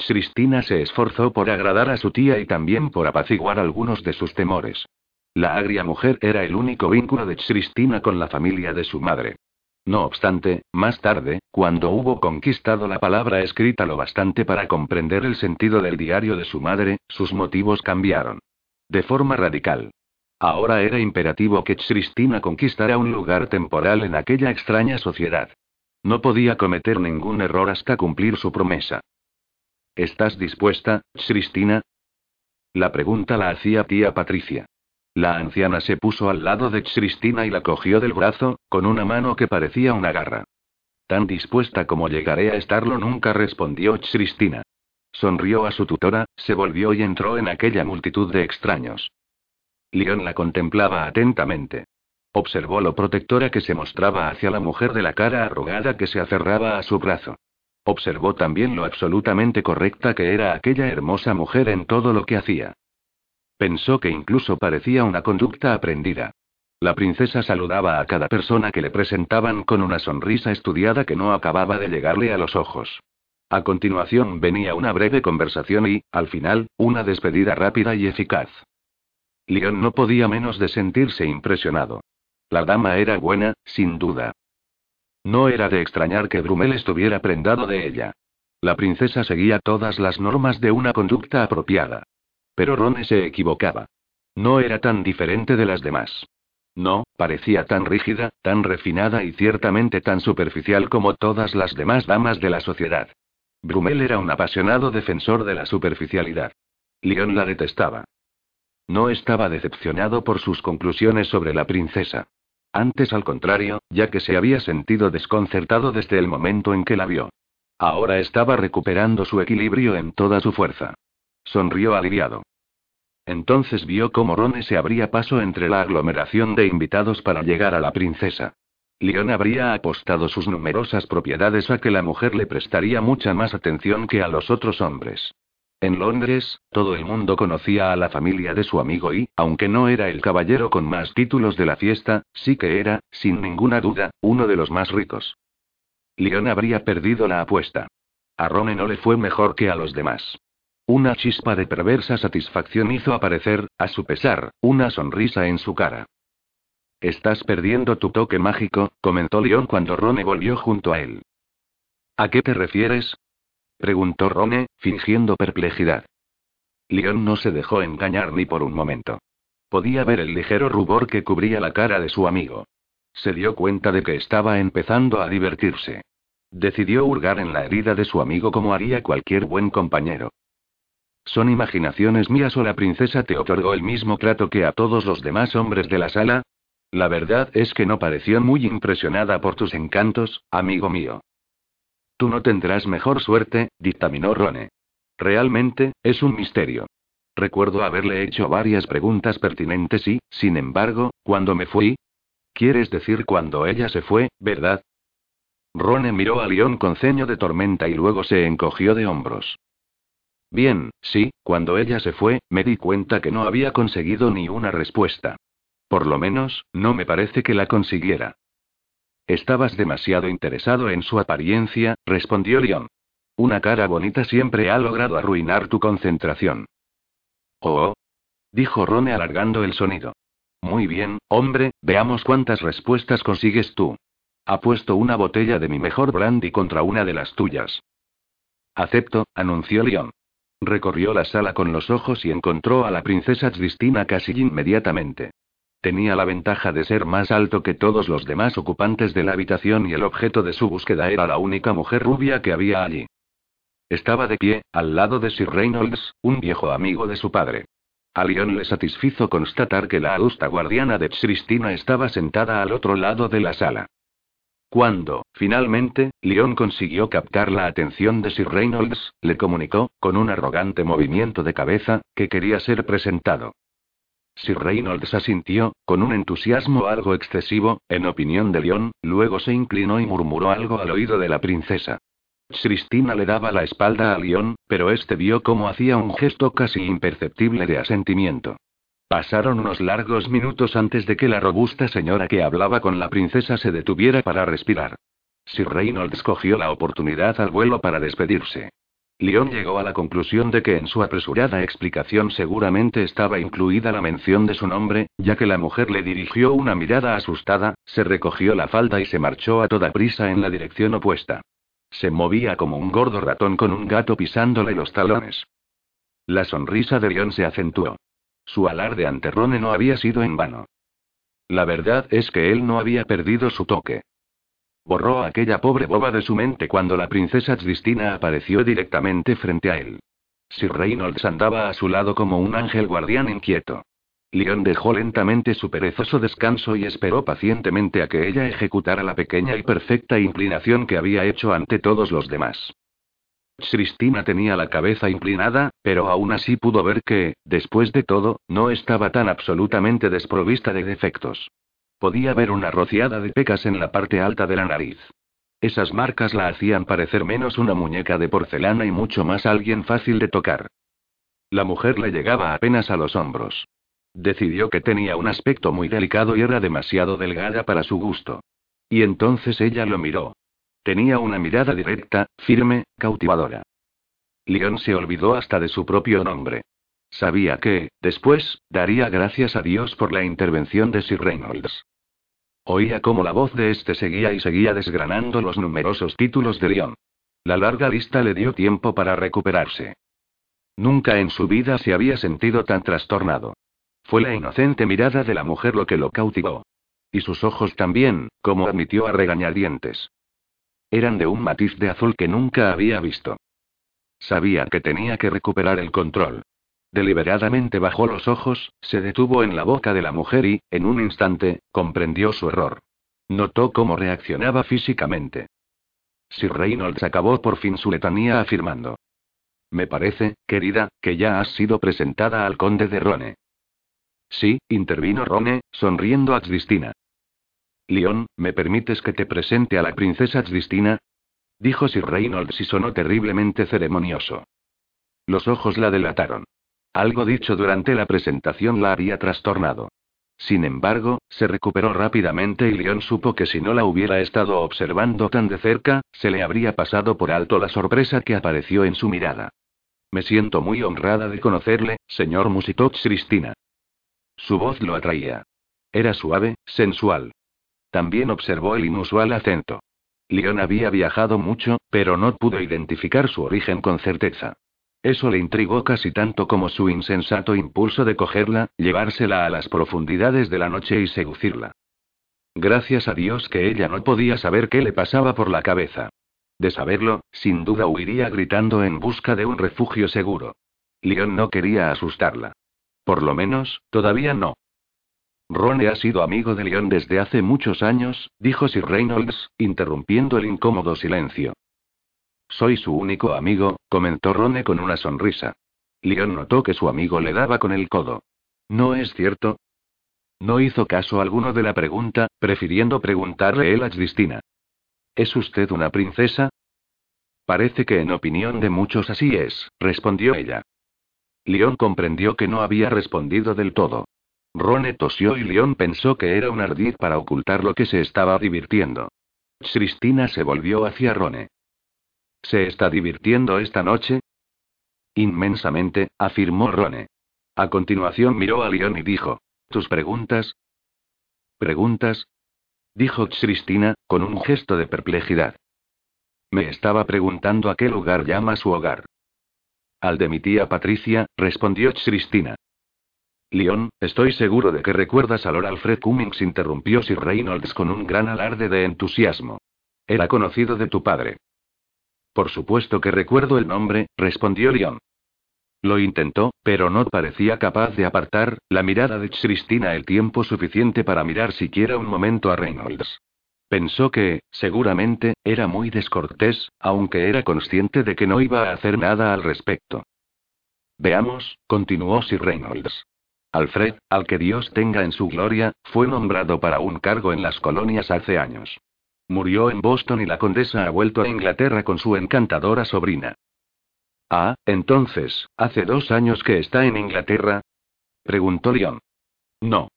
Cristina se esforzó por agradar a su tía y también por apaciguar algunos de sus temores. La agria mujer era el único vínculo de Cristina con la familia de su madre. No obstante, más tarde, cuando hubo conquistado la palabra escrita lo bastante para comprender el sentido del diario de su madre, sus motivos cambiaron. De forma radical. Ahora era imperativo que Cristina conquistara un lugar temporal en aquella extraña sociedad. No podía cometer ningún error hasta cumplir su promesa. ¿Estás dispuesta, Cristina? La pregunta la hacía tía Patricia. La anciana se puso al lado de Cristina y la cogió del brazo, con una mano que parecía una garra. Tan dispuesta como llegaré a estarlo nunca respondió Cristina. Sonrió a su tutora, se volvió y entró en aquella multitud de extraños. León la contemplaba atentamente. Observó lo protectora que se mostraba hacia la mujer de la cara arrugada que se aferraba a su brazo. Observó también lo absolutamente correcta que era aquella hermosa mujer en todo lo que hacía. Pensó que incluso parecía una conducta aprendida. La princesa saludaba a cada persona que le presentaban con una sonrisa estudiada que no acababa de llegarle a los ojos. A continuación venía una breve conversación y, al final, una despedida rápida y eficaz. León no podía menos de sentirse impresionado. La dama era buena, sin duda. No era de extrañar que Brumel estuviera prendado de ella. La princesa seguía todas las normas de una conducta apropiada. Pero Rone se equivocaba. No era tan diferente de las demás. No, parecía tan rígida, tan refinada y ciertamente tan superficial como todas las demás damas de la sociedad. Brumel era un apasionado defensor de la superficialidad. León la detestaba. No estaba decepcionado por sus conclusiones sobre la princesa. Antes al contrario, ya que se había sentido desconcertado desde el momento en que la vio. Ahora estaba recuperando su equilibrio en toda su fuerza. Sonrió aliviado. Entonces vio cómo Rone se abría paso entre la aglomeración de invitados para llegar a la princesa. León habría apostado sus numerosas propiedades a que la mujer le prestaría mucha más atención que a los otros hombres. En Londres, todo el mundo conocía a la familia de su amigo y, aunque no era el caballero con más títulos de la fiesta, sí que era, sin ninguna duda, uno de los más ricos. León habría perdido la apuesta. A Rone no le fue mejor que a los demás. Una chispa de perversa satisfacción hizo aparecer, a su pesar, una sonrisa en su cara. Estás perdiendo tu toque mágico, comentó León cuando Rone volvió junto a él. ¿A qué te refieres? preguntó Rone, fingiendo perplejidad. León no se dejó engañar ni por un momento. Podía ver el ligero rubor que cubría la cara de su amigo. Se dio cuenta de que estaba empezando a divertirse. Decidió hurgar en la herida de su amigo como haría cualquier buen compañero. ¿Son imaginaciones mías o la princesa te otorgó el mismo trato que a todos los demás hombres de la sala? La verdad es que no pareció muy impresionada por tus encantos, amigo mío. Tú no tendrás mejor suerte, dictaminó Rone. Realmente, es un misterio. Recuerdo haberle hecho varias preguntas pertinentes y, sin embargo, cuando me fui. ¿Quieres decir cuando ella se fue, verdad? Rone miró a León con ceño de tormenta y luego se encogió de hombros. Bien, sí, cuando ella se fue, me di cuenta que no había conseguido ni una respuesta. Por lo menos, no me parece que la consiguiera. Estabas demasiado interesado en su apariencia, respondió Leon. Una cara bonita siempre ha logrado arruinar tu concentración. Oh. Dijo Rone alargando el sonido. Muy bien, hombre, veamos cuántas respuestas consigues tú. Apuesto una botella de mi mejor brandy contra una de las tuyas. Acepto, anunció Leon. Recorrió la sala con los ojos y encontró a la princesa Cristina casi inmediatamente. Tenía la ventaja de ser más alto que todos los demás ocupantes de la habitación y el objeto de su búsqueda era la única mujer rubia que había allí. Estaba de pie, al lado de Sir Reynolds, un viejo amigo de su padre. A Leon le satisfizo constatar que la adusta guardiana de Cristina estaba sentada al otro lado de la sala. Cuando, finalmente, Leon consiguió captar la atención de Sir Reynolds, le comunicó, con un arrogante movimiento de cabeza, que quería ser presentado. Sir Reynolds asintió, con un entusiasmo algo excesivo, en opinión de León, luego se inclinó y murmuró algo al oído de la princesa. Cristina le daba la espalda a León, pero este vio cómo hacía un gesto casi imperceptible de asentimiento. Pasaron unos largos minutos antes de que la robusta señora que hablaba con la princesa se detuviera para respirar. Sir Reynolds cogió la oportunidad al vuelo para despedirse. León llegó a la conclusión de que en su apresurada explicación seguramente estaba incluida la mención de su nombre, ya que la mujer le dirigió una mirada asustada, se recogió la falda y se marchó a toda prisa en la dirección opuesta. Se movía como un gordo ratón con un gato pisándole los talones. La sonrisa de León se acentuó. Su alarde ante Rone no había sido en vano. La verdad es que él no había perdido su toque. Borró a aquella pobre boba de su mente cuando la princesa Tristina apareció directamente frente a él. Sir Reynolds andaba a su lado como un ángel guardián inquieto. Leon dejó lentamente su perezoso descanso y esperó pacientemente a que ella ejecutara la pequeña y perfecta inclinación que había hecho ante todos los demás. Cristina tenía la cabeza inclinada, pero aún así pudo ver que, después de todo, no estaba tan absolutamente desprovista de defectos. Podía ver una rociada de pecas en la parte alta de la nariz. Esas marcas la hacían parecer menos una muñeca de porcelana y mucho más alguien fácil de tocar. La mujer le llegaba apenas a los hombros. Decidió que tenía un aspecto muy delicado y era demasiado delgada para su gusto. Y entonces ella lo miró. Tenía una mirada directa, firme, cautivadora. Leon se olvidó hasta de su propio nombre. Sabía que, después, daría gracias a Dios por la intervención de Sir Reynolds. Oía cómo la voz de este seguía y seguía desgranando los numerosos títulos de Leon. La larga lista le dio tiempo para recuperarse. Nunca en su vida se había sentido tan trastornado. Fue la inocente mirada de la mujer lo que lo cautivó. Y sus ojos también, como admitió a regañadientes. Eran de un matiz de azul que nunca había visto. Sabía que tenía que recuperar el control. Deliberadamente bajó los ojos, se detuvo en la boca de la mujer y, en un instante, comprendió su error. Notó cómo reaccionaba físicamente. Sir Reynolds acabó por fin su letanía afirmando. Me parece, querida, que ya has sido presentada al conde de Rone. Sí, intervino Rone, sonriendo a Cristina. León, ¿me permites que te presente a la princesa Cristina? Dijo Sir Reynolds y sonó terriblemente ceremonioso. Los ojos la delataron. Algo dicho durante la presentación la había trastornado. Sin embargo, se recuperó rápidamente y León supo que si no la hubiera estado observando tan de cerca, se le habría pasado por alto la sorpresa que apareció en su mirada. Me siento muy honrada de conocerle, señor Musitoch Cristina. Su voz lo atraía. Era suave, sensual. También observó el inusual acento. León había viajado mucho, pero no pudo identificar su origen con certeza. Eso le intrigó casi tanto como su insensato impulso de cogerla, llevársela a las profundidades de la noche y seducirla. Gracias a Dios que ella no podía saber qué le pasaba por la cabeza. De saberlo, sin duda huiría gritando en busca de un refugio seguro. León no quería asustarla. Por lo menos, todavía no. Rone ha sido amigo de León desde hace muchos años, dijo Sir Reynolds, interrumpiendo el incómodo silencio. Soy su único amigo, comentó Rone con una sonrisa. León notó que su amigo le daba con el codo. ¿No es cierto? No hizo caso alguno de la pregunta, prefiriendo preguntarle él a Cristina. ¿Es usted una princesa? Parece que en opinión de muchos así es, respondió ella. León comprendió que no había respondido del todo. Rone tosió y León pensó que era un ardid para ocultar lo que se estaba divirtiendo. Cristina se volvió hacia Rone. ¿Se está divirtiendo esta noche? Inmensamente, afirmó Rone. A continuación miró a León y dijo: ¿Tus preguntas? ¿Preguntas? Dijo Cristina, con un gesto de perplejidad. Me estaba preguntando a qué lugar llama su hogar. Al de mi tía Patricia, respondió Cristina. León, estoy seguro de que recuerdas a Lord Alfred Cummings, interrumpió Sir Reynolds con un gran alarde de entusiasmo. Era conocido de tu padre. Por supuesto que recuerdo el nombre, respondió León. Lo intentó, pero no parecía capaz de apartar la mirada de Cristina el tiempo suficiente para mirar siquiera un momento a Reynolds. Pensó que, seguramente, era muy descortés, aunque era consciente de que no iba a hacer nada al respecto. Veamos, continuó Sir Reynolds. Alfred, al que Dios tenga en su gloria, fue nombrado para un cargo en las colonias hace años. Murió en Boston y la condesa ha vuelto a Inglaterra con su encantadora sobrina. Ah, entonces, ¿hace dos años que está en Inglaterra? preguntó Leon. No.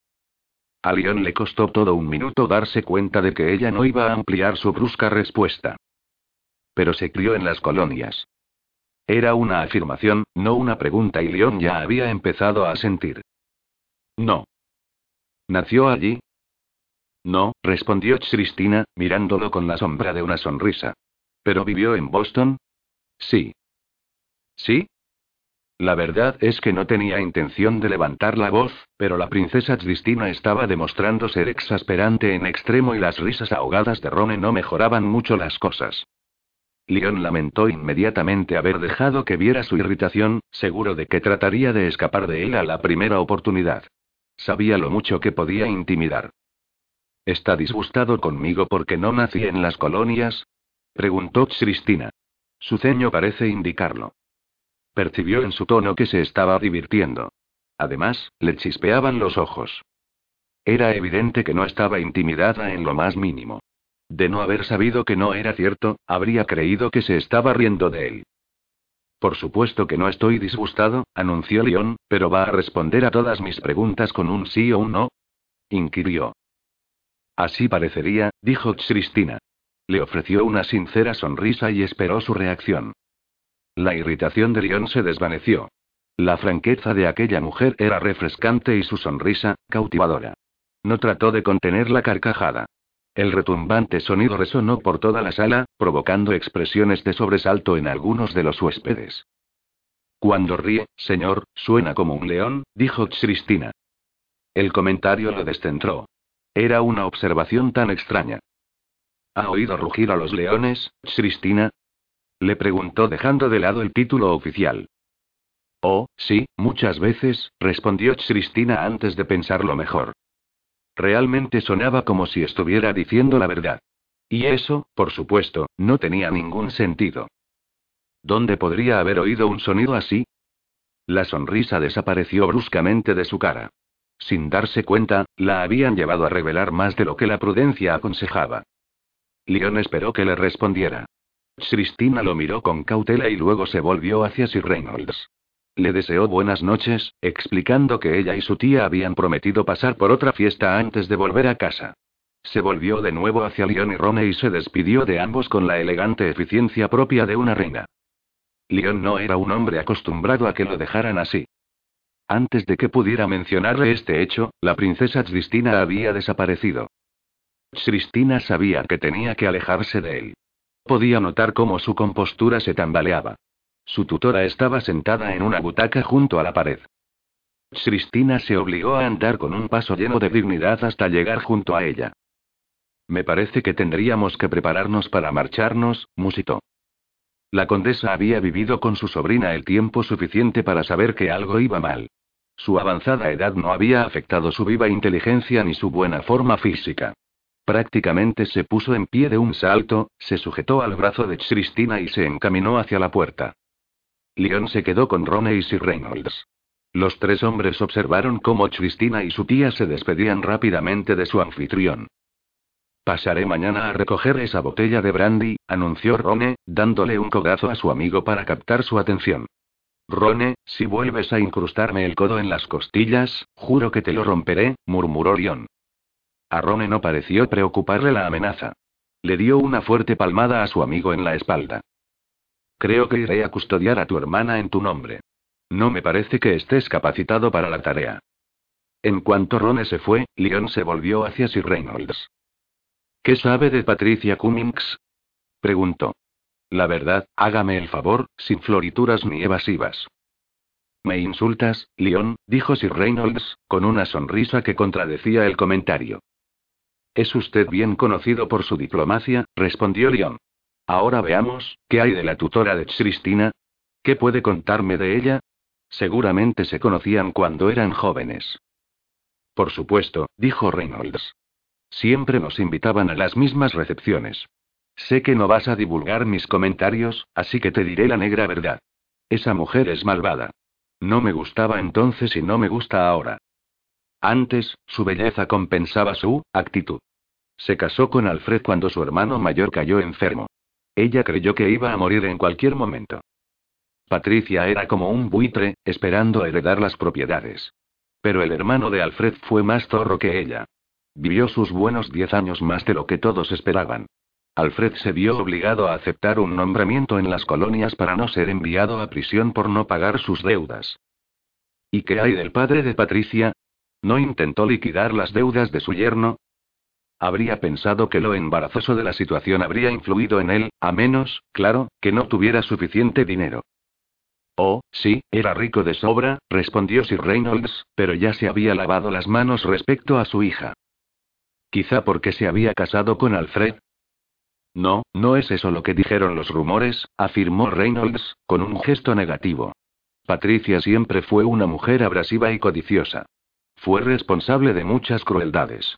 A Leon le costó todo un minuto darse cuenta de que ella no iba a ampliar su brusca respuesta. Pero se crió en las colonias. Era una afirmación, no una pregunta, y León ya había empezado a sentir. No. ¿Nació allí? No, respondió Cristina, mirándolo con la sombra de una sonrisa. ¿Pero vivió en Boston? Sí. ¿Sí? La verdad es que no tenía intención de levantar la voz, pero la princesa Cristina estaba demostrando ser exasperante en extremo y las risas ahogadas de Rone no mejoraban mucho las cosas. Leon lamentó inmediatamente haber dejado que viera su irritación, seguro de que trataría de escapar de él a la primera oportunidad. Sabía lo mucho que podía intimidar. ¿Está disgustado conmigo porque no nací en las colonias? preguntó Cristina. Su ceño parece indicarlo. Percibió en su tono que se estaba divirtiendo. Además, le chispeaban los ojos. Era evidente que no estaba intimidada en lo más mínimo. De no haber sabido que no era cierto, habría creído que se estaba riendo de él. Por supuesto que no estoy disgustado, anunció León, pero va a responder a todas mis preguntas con un sí o un no. Inquirió. Así parecería, dijo Cristina. Le ofreció una sincera sonrisa y esperó su reacción. La irritación de León se desvaneció. La franqueza de aquella mujer era refrescante y su sonrisa, cautivadora. No trató de contener la carcajada. El retumbante sonido resonó por toda la sala, provocando expresiones de sobresalto en algunos de los huéspedes. Cuando ríe, señor, suena como un león, dijo Cristina. El comentario lo descentró. Era una observación tan extraña. ¿Ha oído rugir a los leones, Cristina? Le preguntó dejando de lado el título oficial. Oh, sí, muchas veces, respondió Cristina antes de pensarlo mejor. Realmente sonaba como si estuviera diciendo la verdad. Y eso, por supuesto, no tenía ningún sentido. ¿Dónde podría haber oído un sonido así? La sonrisa desapareció bruscamente de su cara. Sin darse cuenta, la habían llevado a revelar más de lo que la prudencia aconsejaba. Leon esperó que le respondiera. Cristina lo miró con cautela y luego se volvió hacia Sir Reynolds. Le deseó buenas noches, explicando que ella y su tía habían prometido pasar por otra fiesta antes de volver a casa. Se volvió de nuevo hacia Leon y Rone y se despidió de ambos con la elegante eficiencia propia de una reina. Leon no era un hombre acostumbrado a que lo dejaran así. Antes de que pudiera mencionarle este hecho, la princesa Cristina había desaparecido. Cristina sabía que tenía que alejarse de él. Podía notar cómo su compostura se tambaleaba. Su tutora estaba sentada en una butaca junto a la pared. Cristina se obligó a andar con un paso lleno de dignidad hasta llegar junto a ella. Me parece que tendríamos que prepararnos para marcharnos, musitó. La condesa había vivido con su sobrina el tiempo suficiente para saber que algo iba mal. Su avanzada edad no había afectado su viva inteligencia ni su buena forma física. Prácticamente se puso en pie de un salto, se sujetó al brazo de Cristina y se encaminó hacia la puerta. Leon se quedó con Rone y Reynolds. Los tres hombres observaron cómo Cristina y su tía se despedían rápidamente de su anfitrión. Pasaré mañana a recoger esa botella de brandy, anunció Rone, dándole un codazo a su amigo para captar su atención. Rone, si vuelves a incrustarme el codo en las costillas, juro que te lo romperé, murmuró Leon. A Rone no pareció preocuparle la amenaza. Le dio una fuerte palmada a su amigo en la espalda. Creo que iré a custodiar a tu hermana en tu nombre. No me parece que estés capacitado para la tarea. En cuanto Rone se fue, Leon se volvió hacia Sir Reynolds. ¿Qué sabe de Patricia Cummings? preguntó. La verdad, hágame el favor, sin florituras ni evasivas. ¿Me insultas, Leon? dijo Sir Reynolds, con una sonrisa que contradecía el comentario. Es usted bien conocido por su diplomacia, respondió Leon. Ahora veamos, ¿qué hay de la tutora de Cristina? ¿Qué puede contarme de ella? Seguramente se conocían cuando eran jóvenes. Por supuesto, dijo Reynolds. Siempre nos invitaban a las mismas recepciones. Sé que no vas a divulgar mis comentarios, así que te diré la negra verdad. Esa mujer es malvada. No me gustaba entonces y no me gusta ahora. Antes, su belleza compensaba su actitud. Se casó con Alfred cuando su hermano mayor cayó enfermo. Ella creyó que iba a morir en cualquier momento. Patricia era como un buitre, esperando heredar las propiedades. Pero el hermano de Alfred fue más zorro que ella. Vivió sus buenos diez años más de lo que todos esperaban. Alfred se vio obligado a aceptar un nombramiento en las colonias para no ser enviado a prisión por no pagar sus deudas. ¿Y qué hay del padre de Patricia? ¿No intentó liquidar las deudas de su yerno? Habría pensado que lo embarazoso de la situación habría influido en él, a menos, claro, que no tuviera suficiente dinero. Oh, sí, era rico de sobra, respondió Sir Reynolds, pero ya se había lavado las manos respecto a su hija. Quizá porque se había casado con Alfred. No, no es eso lo que dijeron los rumores, afirmó Reynolds, con un gesto negativo. Patricia siempre fue una mujer abrasiva y codiciosa. Fue responsable de muchas crueldades.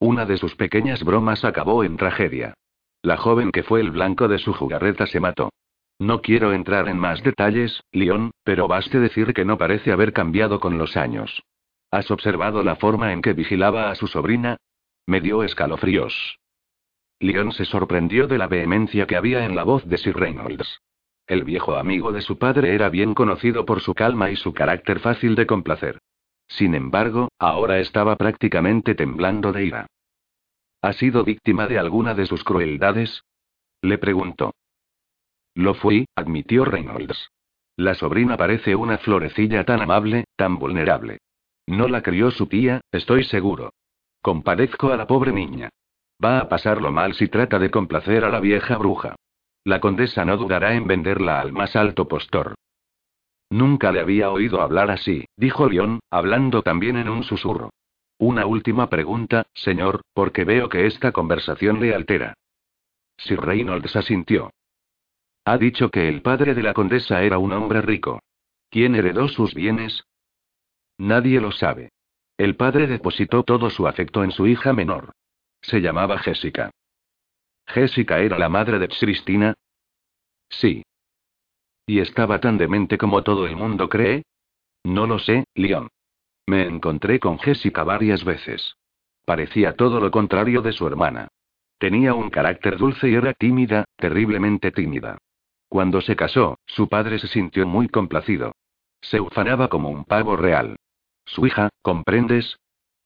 Una de sus pequeñas bromas acabó en tragedia. La joven que fue el blanco de su jugarreta se mató. No quiero entrar en más detalles, Leon, pero baste decir que no parece haber cambiado con los años. ¿Has observado la forma en que vigilaba a su sobrina? Me dio escalofríos. Leon se sorprendió de la vehemencia que había en la voz de Sir Reynolds. El viejo amigo de su padre era bien conocido por su calma y su carácter fácil de complacer. Sin embargo, ahora estaba prácticamente temblando de ira. ¿Ha sido víctima de alguna de sus crueldades? Le preguntó. Lo fui, admitió Reynolds. La sobrina parece una florecilla tan amable, tan vulnerable. No la crió su tía, estoy seguro. Compadezco a la pobre niña. Va a pasarlo mal si trata de complacer a la vieja bruja. La condesa no dudará en venderla al más alto postor. Nunca le había oído hablar así, dijo León, hablando también en un susurro. Una última pregunta, señor, porque veo que esta conversación le altera. Sir Reynolds asintió. Ha dicho que el padre de la condesa era un hombre rico. ¿Quién heredó sus bienes? Nadie lo sabe. El padre depositó todo su afecto en su hija menor. Se llamaba Jessica. ¿Jessica era la madre de Cristina? Sí. ¿Y estaba tan demente como todo el mundo cree? No lo sé, Leon. Me encontré con Jessica varias veces. Parecía todo lo contrario de su hermana. Tenía un carácter dulce y era tímida, terriblemente tímida. Cuando se casó, su padre se sintió muy complacido. Se ufanaba como un pavo real. Su hija, ¿comprendes?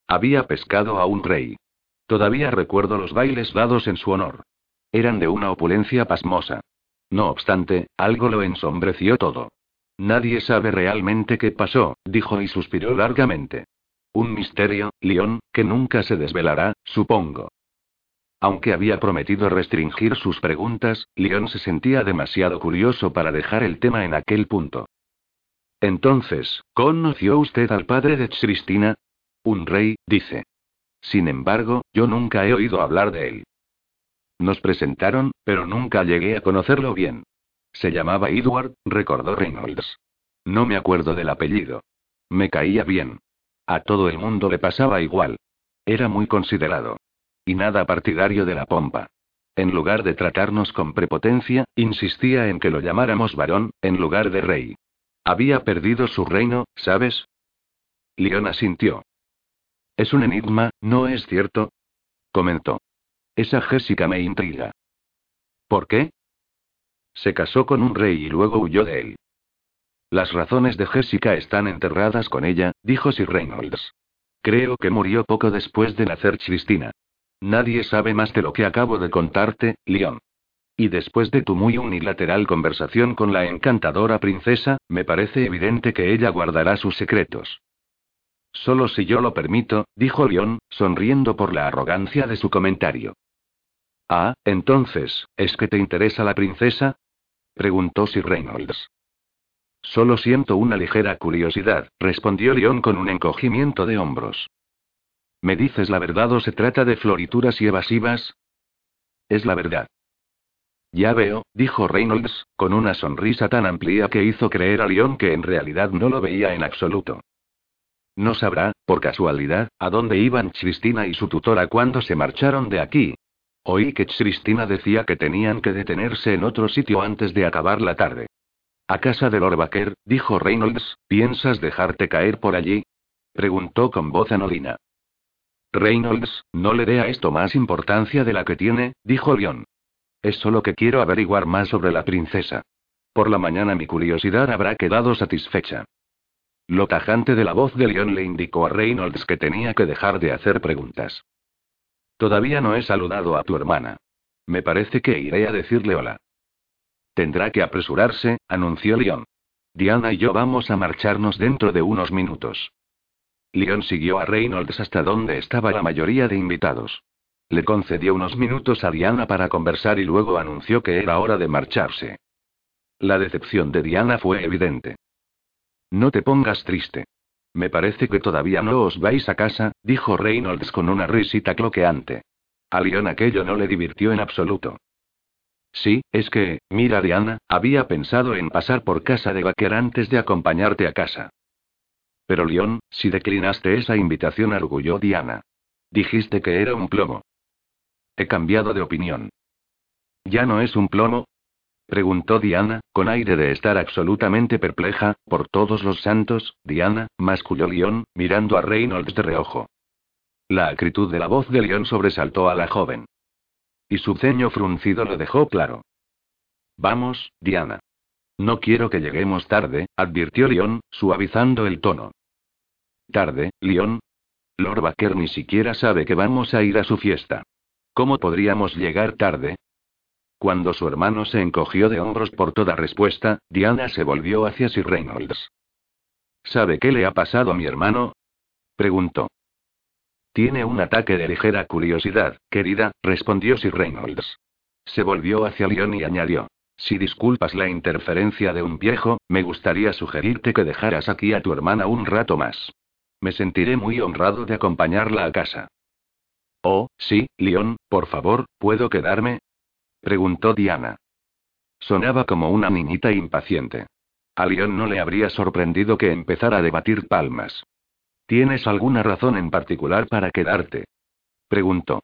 Había pescado a un rey. Todavía recuerdo los bailes dados en su honor. Eran de una opulencia pasmosa. No obstante, algo lo ensombreció todo. Nadie sabe realmente qué pasó, dijo y suspiró largamente. Un misterio, León, que nunca se desvelará, supongo. Aunque había prometido restringir sus preguntas, León se sentía demasiado curioso para dejar el tema en aquel punto. Entonces, ¿conoció usted al padre de Cristina? Un rey, dice. Sin embargo, yo nunca he oído hablar de él. Nos presentaron, pero nunca llegué a conocerlo bien. Se llamaba Edward, recordó Reynolds. No me acuerdo del apellido. Me caía bien. A todo el mundo le pasaba igual. Era muy considerado. Y nada partidario de la pompa. En lugar de tratarnos con prepotencia, insistía en que lo llamáramos varón, en lugar de rey. Había perdido su reino, ¿sabes? Leona sintió. Es un enigma, ¿no es cierto? comentó. Esa Jessica me intriga. ¿Por qué? Se casó con un rey y luego huyó de él. Las razones de Jessica están enterradas con ella, dijo Sir Reynolds. Creo que murió poco después de nacer Cristina. Nadie sabe más de lo que acabo de contarte, Leon. Y después de tu muy unilateral conversación con la encantadora princesa, me parece evidente que ella guardará sus secretos. Solo si yo lo permito, dijo Leon, sonriendo por la arrogancia de su comentario. Ah, entonces, ¿es que te interesa la princesa? preguntó Sir Reynolds. Solo siento una ligera curiosidad, respondió Leon con un encogimiento de hombros. ¿Me dices la verdad o se trata de florituras y evasivas? Es la verdad. Ya veo, dijo Reynolds, con una sonrisa tan amplia que hizo creer a Leon que en realidad no lo veía en absoluto. No sabrá, por casualidad, a dónde iban Cristina y su tutora cuando se marcharon de aquí. Oí que Cristina decía que tenían que detenerse en otro sitio antes de acabar la tarde. A casa de Lord Baker, dijo Reynolds, ¿piensas dejarte caer por allí? Preguntó con voz anodina. Reynolds, no le dé a esto más importancia de la que tiene, dijo Leon. Es solo que quiero averiguar más sobre la princesa. Por la mañana mi curiosidad habrá quedado satisfecha. Lo tajante de la voz de Leon le indicó a Reynolds que tenía que dejar de hacer preguntas. Todavía no he saludado a tu hermana. Me parece que iré a decirle hola. Tendrá que apresurarse, anunció Leon. Diana y yo vamos a marcharnos dentro de unos minutos. Leon siguió a Reynolds hasta donde estaba la mayoría de invitados. Le concedió unos minutos a Diana para conversar y luego anunció que era hora de marcharse. La decepción de Diana fue evidente. No te pongas triste. Me parece que todavía no os vais a casa, dijo Reynolds con una risita cloqueante. A Leon aquello no le divirtió en absoluto. Sí, es que, mira Diana, había pensado en pasar por casa de Baker antes de acompañarte a casa. Pero Leon, si declinaste esa invitación, arguyó Diana. Dijiste que era un plomo. He cambiado de opinión. ¿Ya no es un plomo? Preguntó Diana, con aire de estar absolutamente perpleja, por todos los santos, Diana, masculló León, mirando a Reynolds de reojo. La acritud de la voz de León sobresaltó a la joven. Y su ceño fruncido lo dejó claro. Vamos, Diana. No quiero que lleguemos tarde, advirtió León, suavizando el tono. Tarde, León. Lord Baker ni siquiera sabe que vamos a ir a su fiesta. ¿Cómo podríamos llegar tarde? Cuando su hermano se encogió de hombros por toda respuesta, Diana se volvió hacia Sir Reynolds. ¿Sabe qué le ha pasado a mi hermano? preguntó. Tiene un ataque de ligera curiosidad, querida, respondió Sir Reynolds. Se volvió hacia Leon y añadió. Si disculpas la interferencia de un viejo, me gustaría sugerirte que dejaras aquí a tu hermana un rato más. Me sentiré muy honrado de acompañarla a casa. Oh, sí, Leon, por favor, ¿puedo quedarme? Preguntó Diana. Sonaba como una niñita impaciente. A León no le habría sorprendido que empezara a debatir palmas. ¿Tienes alguna razón en particular para quedarte? Preguntó.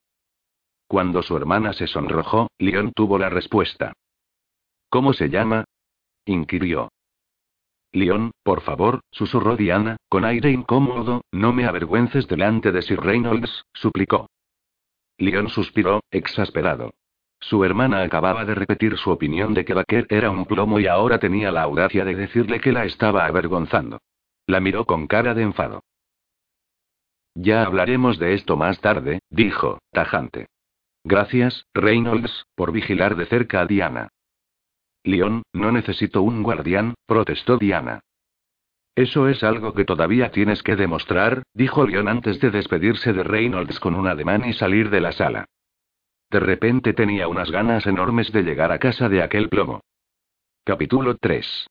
Cuando su hermana se sonrojó, León tuvo la respuesta. ¿Cómo se llama? inquirió. León, por favor, susurró Diana, con aire incómodo, no me avergüences delante de Sir Reynolds, suplicó. León suspiró, exasperado. Su hermana acababa de repetir su opinión de que Baker era un plomo y ahora tenía la audacia de decirle que la estaba avergonzando. La miró con cara de enfado. Ya hablaremos de esto más tarde, dijo, tajante. Gracias, Reynolds, por vigilar de cerca a Diana. Leon, no necesito un guardián, protestó Diana. Eso es algo que todavía tienes que demostrar, dijo Leon antes de despedirse de Reynolds con un ademán y salir de la sala. De repente tenía unas ganas enormes de llegar a casa de aquel plomo. Capítulo 3.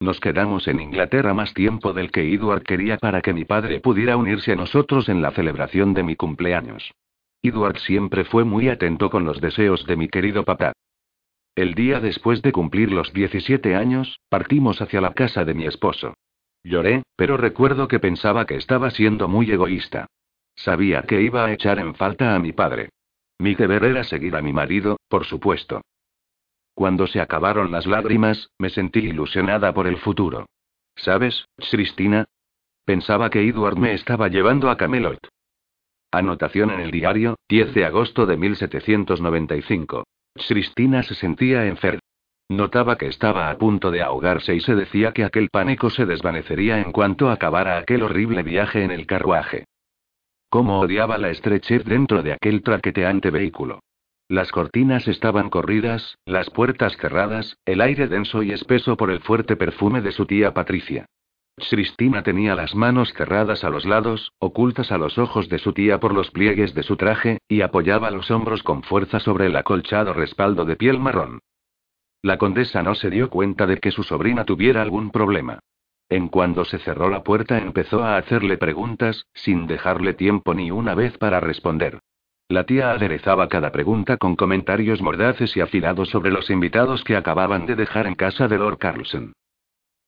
Nos quedamos en Inglaterra más tiempo del que Edward quería para que mi padre pudiera unirse a nosotros en la celebración de mi cumpleaños. Edward siempre fue muy atento con los deseos de mi querido papá. El día después de cumplir los 17 años, partimos hacia la casa de mi esposo. Lloré, pero recuerdo que pensaba que estaba siendo muy egoísta. Sabía que iba a echar en falta a mi padre. Mi deber era seguir a mi marido, por supuesto. Cuando se acabaron las lágrimas, me sentí ilusionada por el futuro. ¿Sabes, Cristina? Pensaba que Edward me estaba llevando a Camelot. Anotación en el diario, 10 de agosto de 1795. Cristina se sentía enferma. Notaba que estaba a punto de ahogarse y se decía que aquel pánico se desvanecería en cuanto acabara aquel horrible viaje en el carruaje. Cómo odiaba la estrechez dentro de aquel traqueteante vehículo. Las cortinas estaban corridas, las puertas cerradas, el aire denso y espeso por el fuerte perfume de su tía Patricia. Cristina tenía las manos cerradas a los lados, ocultas a los ojos de su tía por los pliegues de su traje, y apoyaba los hombros con fuerza sobre el acolchado respaldo de piel marrón. La condesa no se dio cuenta de que su sobrina tuviera algún problema. En cuando se cerró la puerta empezó a hacerle preguntas, sin dejarle tiempo ni una vez para responder. La tía aderezaba cada pregunta con comentarios mordaces y afilados sobre los invitados que acababan de dejar en casa de Lord Carlson.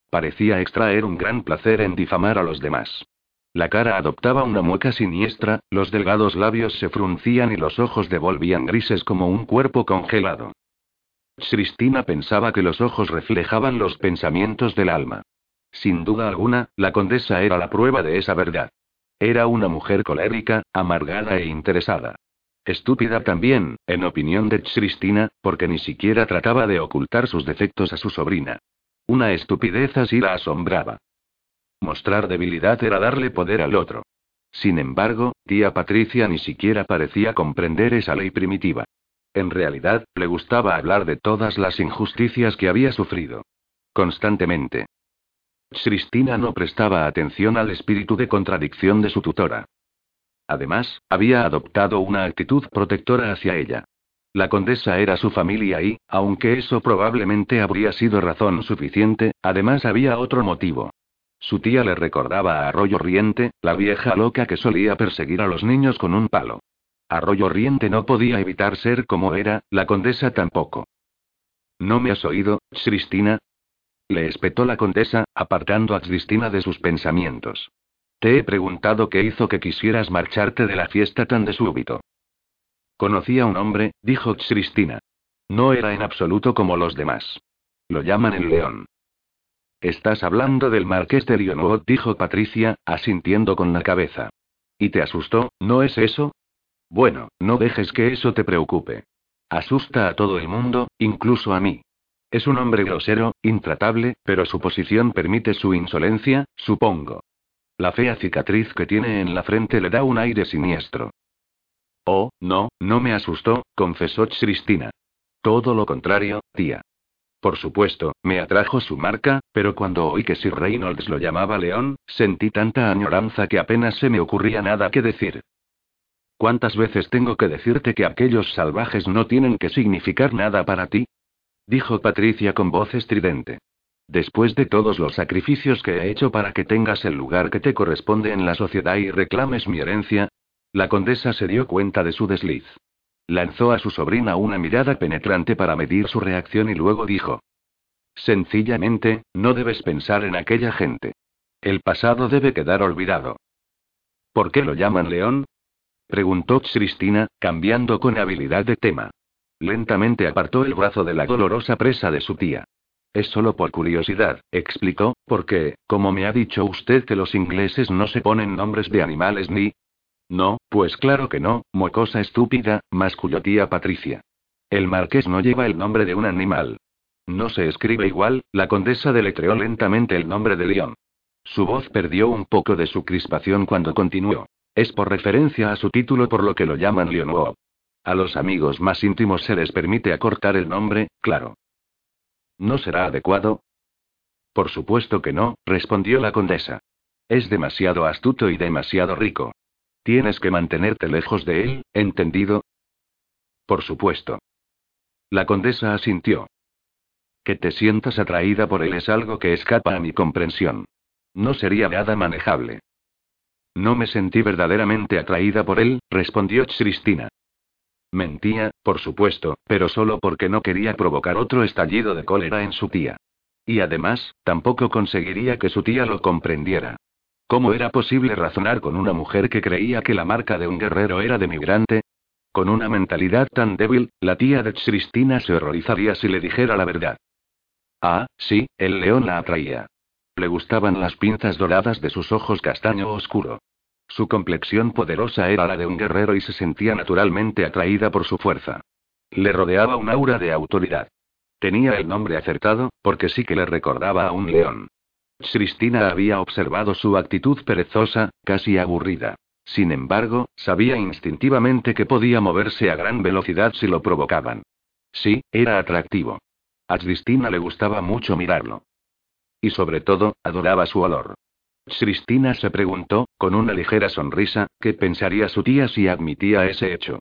Parecía extraer un gran placer en difamar a los demás. La cara adoptaba una mueca siniestra, los delgados labios se fruncían y los ojos devolvían grises como un cuerpo congelado. Cristina pensaba que los ojos reflejaban los pensamientos del alma. Sin duda alguna, la condesa era la prueba de esa verdad. Era una mujer colérica, amargada e interesada. Estúpida también, en opinión de Cristina, porque ni siquiera trataba de ocultar sus defectos a su sobrina. Una estupidez así la asombraba. Mostrar debilidad era darle poder al otro. Sin embargo, tía Patricia ni siquiera parecía comprender esa ley primitiva. En realidad, le gustaba hablar de todas las injusticias que había sufrido. Constantemente. Cristina no prestaba atención al espíritu de contradicción de su tutora. Además, había adoptado una actitud protectora hacia ella. La condesa era su familia y, aunque eso probablemente habría sido razón suficiente, además había otro motivo. Su tía le recordaba a Arroyo Riente, la vieja loca que solía perseguir a los niños con un palo. Arroyo Riente no podía evitar ser como era, la condesa tampoco. ¿No me has oído, Cristina? Le espetó la condesa, apartando a Cristina de sus pensamientos. Te he preguntado qué hizo que quisieras marcharte de la fiesta tan de súbito. Conocí a un hombre, dijo Cristina. No era en absoluto como los demás. Lo llaman el león. Estás hablando del marqués de Lionot, dijo Patricia, asintiendo con la cabeza. ¿Y te asustó, no es eso? Bueno, no dejes que eso te preocupe. Asusta a todo el mundo, incluso a mí. Es un hombre grosero, intratable, pero su posición permite su insolencia, supongo. La fea cicatriz que tiene en la frente le da un aire siniestro. Oh, no, no me asustó, confesó Cristina. Todo lo contrario, tía. Por supuesto, me atrajo su marca, pero cuando oí que Sir Reynolds lo llamaba León, sentí tanta añoranza que apenas se me ocurría nada que decir. ¿Cuántas veces tengo que decirte que aquellos salvajes no tienen que significar nada para ti? Dijo Patricia con voz estridente. Después de todos los sacrificios que he hecho para que tengas el lugar que te corresponde en la sociedad y reclames mi herencia, la condesa se dio cuenta de su desliz. Lanzó a su sobrina una mirada penetrante para medir su reacción y luego dijo. Sencillamente, no debes pensar en aquella gente. El pasado debe quedar olvidado. ¿Por qué lo llaman león? preguntó Cristina, cambiando con habilidad de tema. Lentamente apartó el brazo de la dolorosa presa de su tía. Es solo por curiosidad, explicó, porque, como me ha dicho usted que los ingleses no se ponen nombres de animales ni, no, pues claro que no, mocosa estúpida, masculló tía Patricia. El marqués no lleva el nombre de un animal. No se escribe igual, la condesa deletreó lentamente el nombre de León. Su voz perdió un poco de su crispación cuando continuó. Es por referencia a su título por lo que lo llaman Leonwoo. A los amigos más íntimos se les permite acortar el nombre, claro. ¿No será adecuado? Por supuesto que no, respondió la condesa. Es demasiado astuto y demasiado rico. Tienes que mantenerte lejos de él, ¿entendido? Por supuesto. La condesa asintió. Que te sientas atraída por él es algo que escapa a mi comprensión. No sería nada manejable. No me sentí verdaderamente atraída por él, respondió Cristina. Mentía, por supuesto, pero solo porque no quería provocar otro estallido de cólera en su tía. Y además, tampoco conseguiría que su tía lo comprendiera. ¿Cómo era posible razonar con una mujer que creía que la marca de un guerrero era de migrante? Con una mentalidad tan débil, la tía de Cristina se horrorizaría si le dijera la verdad. Ah, sí, el león la atraía. Le gustaban las pinzas doradas de sus ojos castaño oscuro. Su complexión poderosa era la de un guerrero y se sentía naturalmente atraída por su fuerza. Le rodeaba un aura de autoridad. Tenía el nombre acertado, porque sí que le recordaba a un león. Cristina había observado su actitud perezosa, casi aburrida. Sin embargo, sabía instintivamente que podía moverse a gran velocidad si lo provocaban. Sí, era atractivo. A Cristina le gustaba mucho mirarlo. Y sobre todo, adoraba su olor. Cristina se preguntó, con una ligera sonrisa, qué pensaría su tía si admitía ese hecho.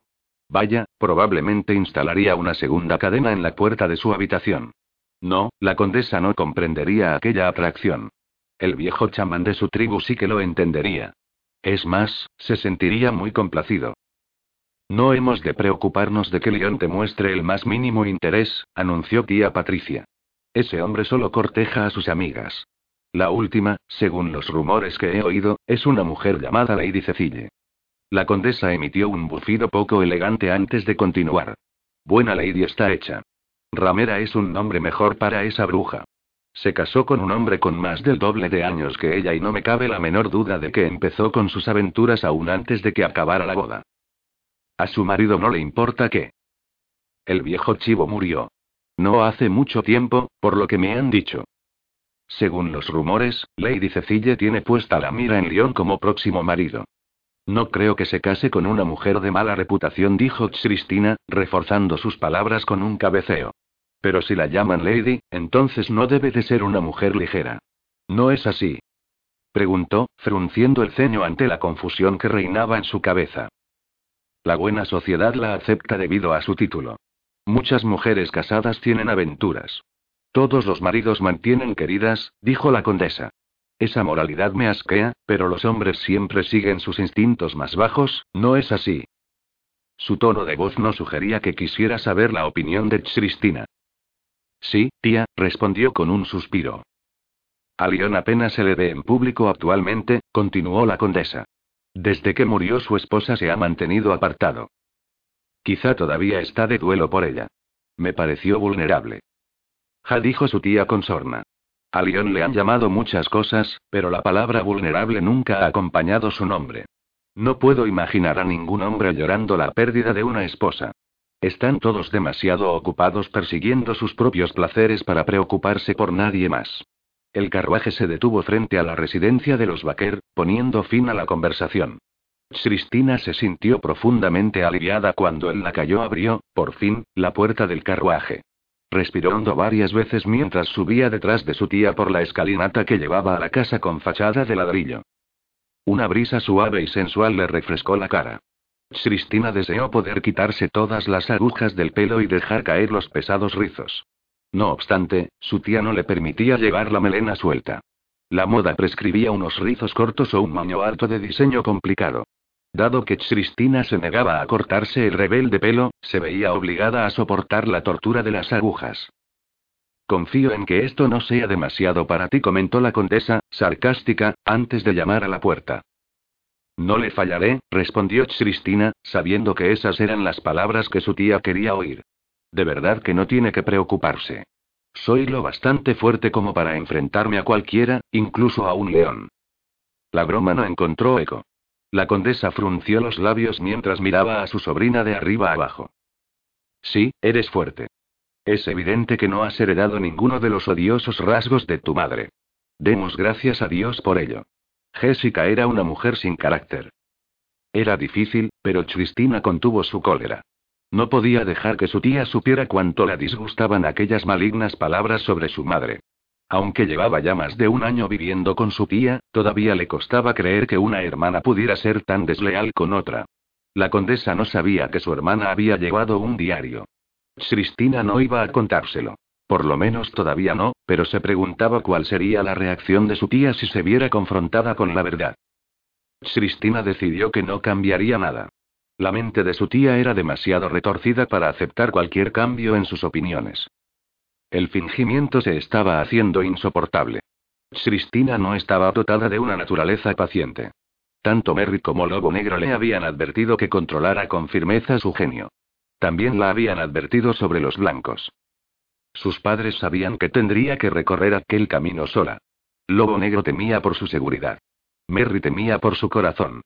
Vaya, probablemente instalaría una segunda cadena en la puerta de su habitación. No, la condesa no comprendería aquella atracción. El viejo chamán de su tribu sí que lo entendería. Es más, se sentiría muy complacido. No hemos de preocuparnos de que León te muestre el más mínimo interés, anunció tía Patricia. Ese hombre solo corteja a sus amigas. La última, según los rumores que he oído, es una mujer llamada Lady Cecille. La condesa emitió un bufido poco elegante antes de continuar. Buena Lady está hecha. Ramera es un nombre mejor para esa bruja. Se casó con un hombre con más del doble de años que ella y no me cabe la menor duda de que empezó con sus aventuras aún antes de que acabara la boda. A su marido no le importa qué. El viejo chivo murió. No hace mucho tiempo, por lo que me han dicho. Según los rumores, Lady Cecille tiene puesta la mira en León como próximo marido. No creo que se case con una mujer de mala reputación, dijo Cristina, reforzando sus palabras con un cabeceo. Pero si la llaman Lady, entonces no debe de ser una mujer ligera. ¿No es así? Preguntó, frunciendo el ceño ante la confusión que reinaba en su cabeza. La buena sociedad la acepta debido a su título. Muchas mujeres casadas tienen aventuras. Todos los maridos mantienen queridas, dijo la condesa. Esa moralidad me asquea, pero los hombres siempre siguen sus instintos más bajos, ¿no es así? Su tono de voz no sugería que quisiera saber la opinión de Cristina. Sí, tía, respondió con un suspiro. A León apenas se le ve en público actualmente, continuó la condesa. Desde que murió su esposa se ha mantenido apartado. Quizá todavía está de duelo por ella. Me pareció vulnerable. Dijo su tía con sorna. A León le han llamado muchas cosas, pero la palabra vulnerable nunca ha acompañado su nombre. No puedo imaginar a ningún hombre llorando la pérdida de una esposa. Están todos demasiado ocupados persiguiendo sus propios placeres para preocuparse por nadie más. El carruaje se detuvo frente a la residencia de los Baker, poniendo fin a la conversación. Cristina se sintió profundamente aliviada cuando el lacayo abrió, por fin, la puerta del carruaje. Respiró hondo varias veces mientras subía detrás de su tía por la escalinata que llevaba a la casa con fachada de ladrillo. Una brisa suave y sensual le refrescó la cara. Cristina deseó poder quitarse todas las agujas del pelo y dejar caer los pesados rizos. No obstante, su tía no le permitía llevar la melena suelta. La moda prescribía unos rizos cortos o un maño alto de diseño complicado. Dado que Cristina se negaba a cortarse el rebelde pelo, se veía obligada a soportar la tortura de las agujas. Confío en que esto no sea demasiado para ti, comentó la condesa, sarcástica, antes de llamar a la puerta. No le fallaré, respondió Cristina, sabiendo que esas eran las palabras que su tía quería oír. De verdad que no tiene que preocuparse. Soy lo bastante fuerte como para enfrentarme a cualquiera, incluso a un león. La broma no encontró eco. La condesa frunció los labios mientras miraba a su sobrina de arriba abajo. Sí, eres fuerte. Es evidente que no has heredado ninguno de los odiosos rasgos de tu madre. Demos gracias a Dios por ello. Jessica era una mujer sin carácter. Era difícil, pero Cristina contuvo su cólera. No podía dejar que su tía supiera cuánto la disgustaban aquellas malignas palabras sobre su madre. Aunque llevaba ya más de un año viviendo con su tía, todavía le costaba creer que una hermana pudiera ser tan desleal con otra. La condesa no sabía que su hermana había llevado un diario. Cristina no iba a contárselo. Por lo menos todavía no, pero se preguntaba cuál sería la reacción de su tía si se viera confrontada con la verdad. Cristina decidió que no cambiaría nada. La mente de su tía era demasiado retorcida para aceptar cualquier cambio en sus opiniones. El fingimiento se estaba haciendo insoportable. Cristina no estaba dotada de una naturaleza paciente. Tanto Merry como Lobo Negro le habían advertido que controlara con firmeza su genio. También la habían advertido sobre los blancos. Sus padres sabían que tendría que recorrer aquel camino sola. Lobo Negro temía por su seguridad. Merry temía por su corazón.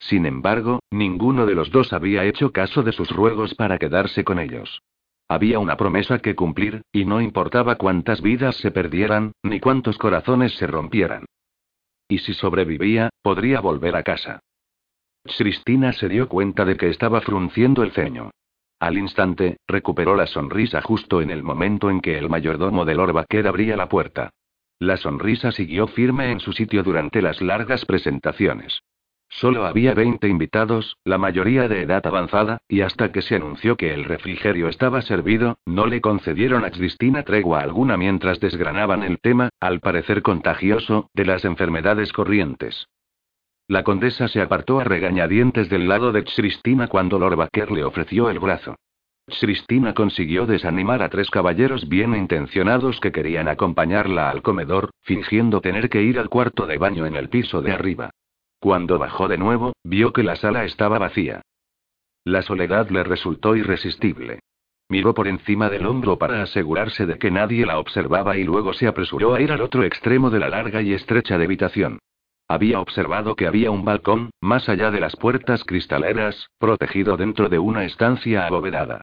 Sin embargo, ninguno de los dos había hecho caso de sus ruegos para quedarse con ellos. Había una promesa que cumplir, y no importaba cuántas vidas se perdieran, ni cuántos corazones se rompieran. Y si sobrevivía, podría volver a casa. Cristina se dio cuenta de que estaba frunciendo el ceño. Al instante, recuperó la sonrisa justo en el momento en que el mayordomo del Orbaquer abría la puerta. La sonrisa siguió firme en su sitio durante las largas presentaciones. Solo había 20 invitados, la mayoría de edad avanzada, y hasta que se anunció que el refrigerio estaba servido, no le concedieron a Cristina tregua alguna mientras desgranaban el tema, al parecer contagioso, de las enfermedades corrientes. La condesa se apartó a regañadientes del lado de Cristina cuando Lord Baker le ofreció el brazo. Cristina consiguió desanimar a tres caballeros bien intencionados que querían acompañarla al comedor, fingiendo tener que ir al cuarto de baño en el piso de arriba. Cuando bajó de nuevo, vio que la sala estaba vacía. La soledad le resultó irresistible. Miró por encima del hombro para asegurarse de que nadie la observaba y luego se apresuró a ir al otro extremo de la larga y estrecha habitación. Había observado que había un balcón, más allá de las puertas cristaleras, protegido dentro de una estancia abovedada.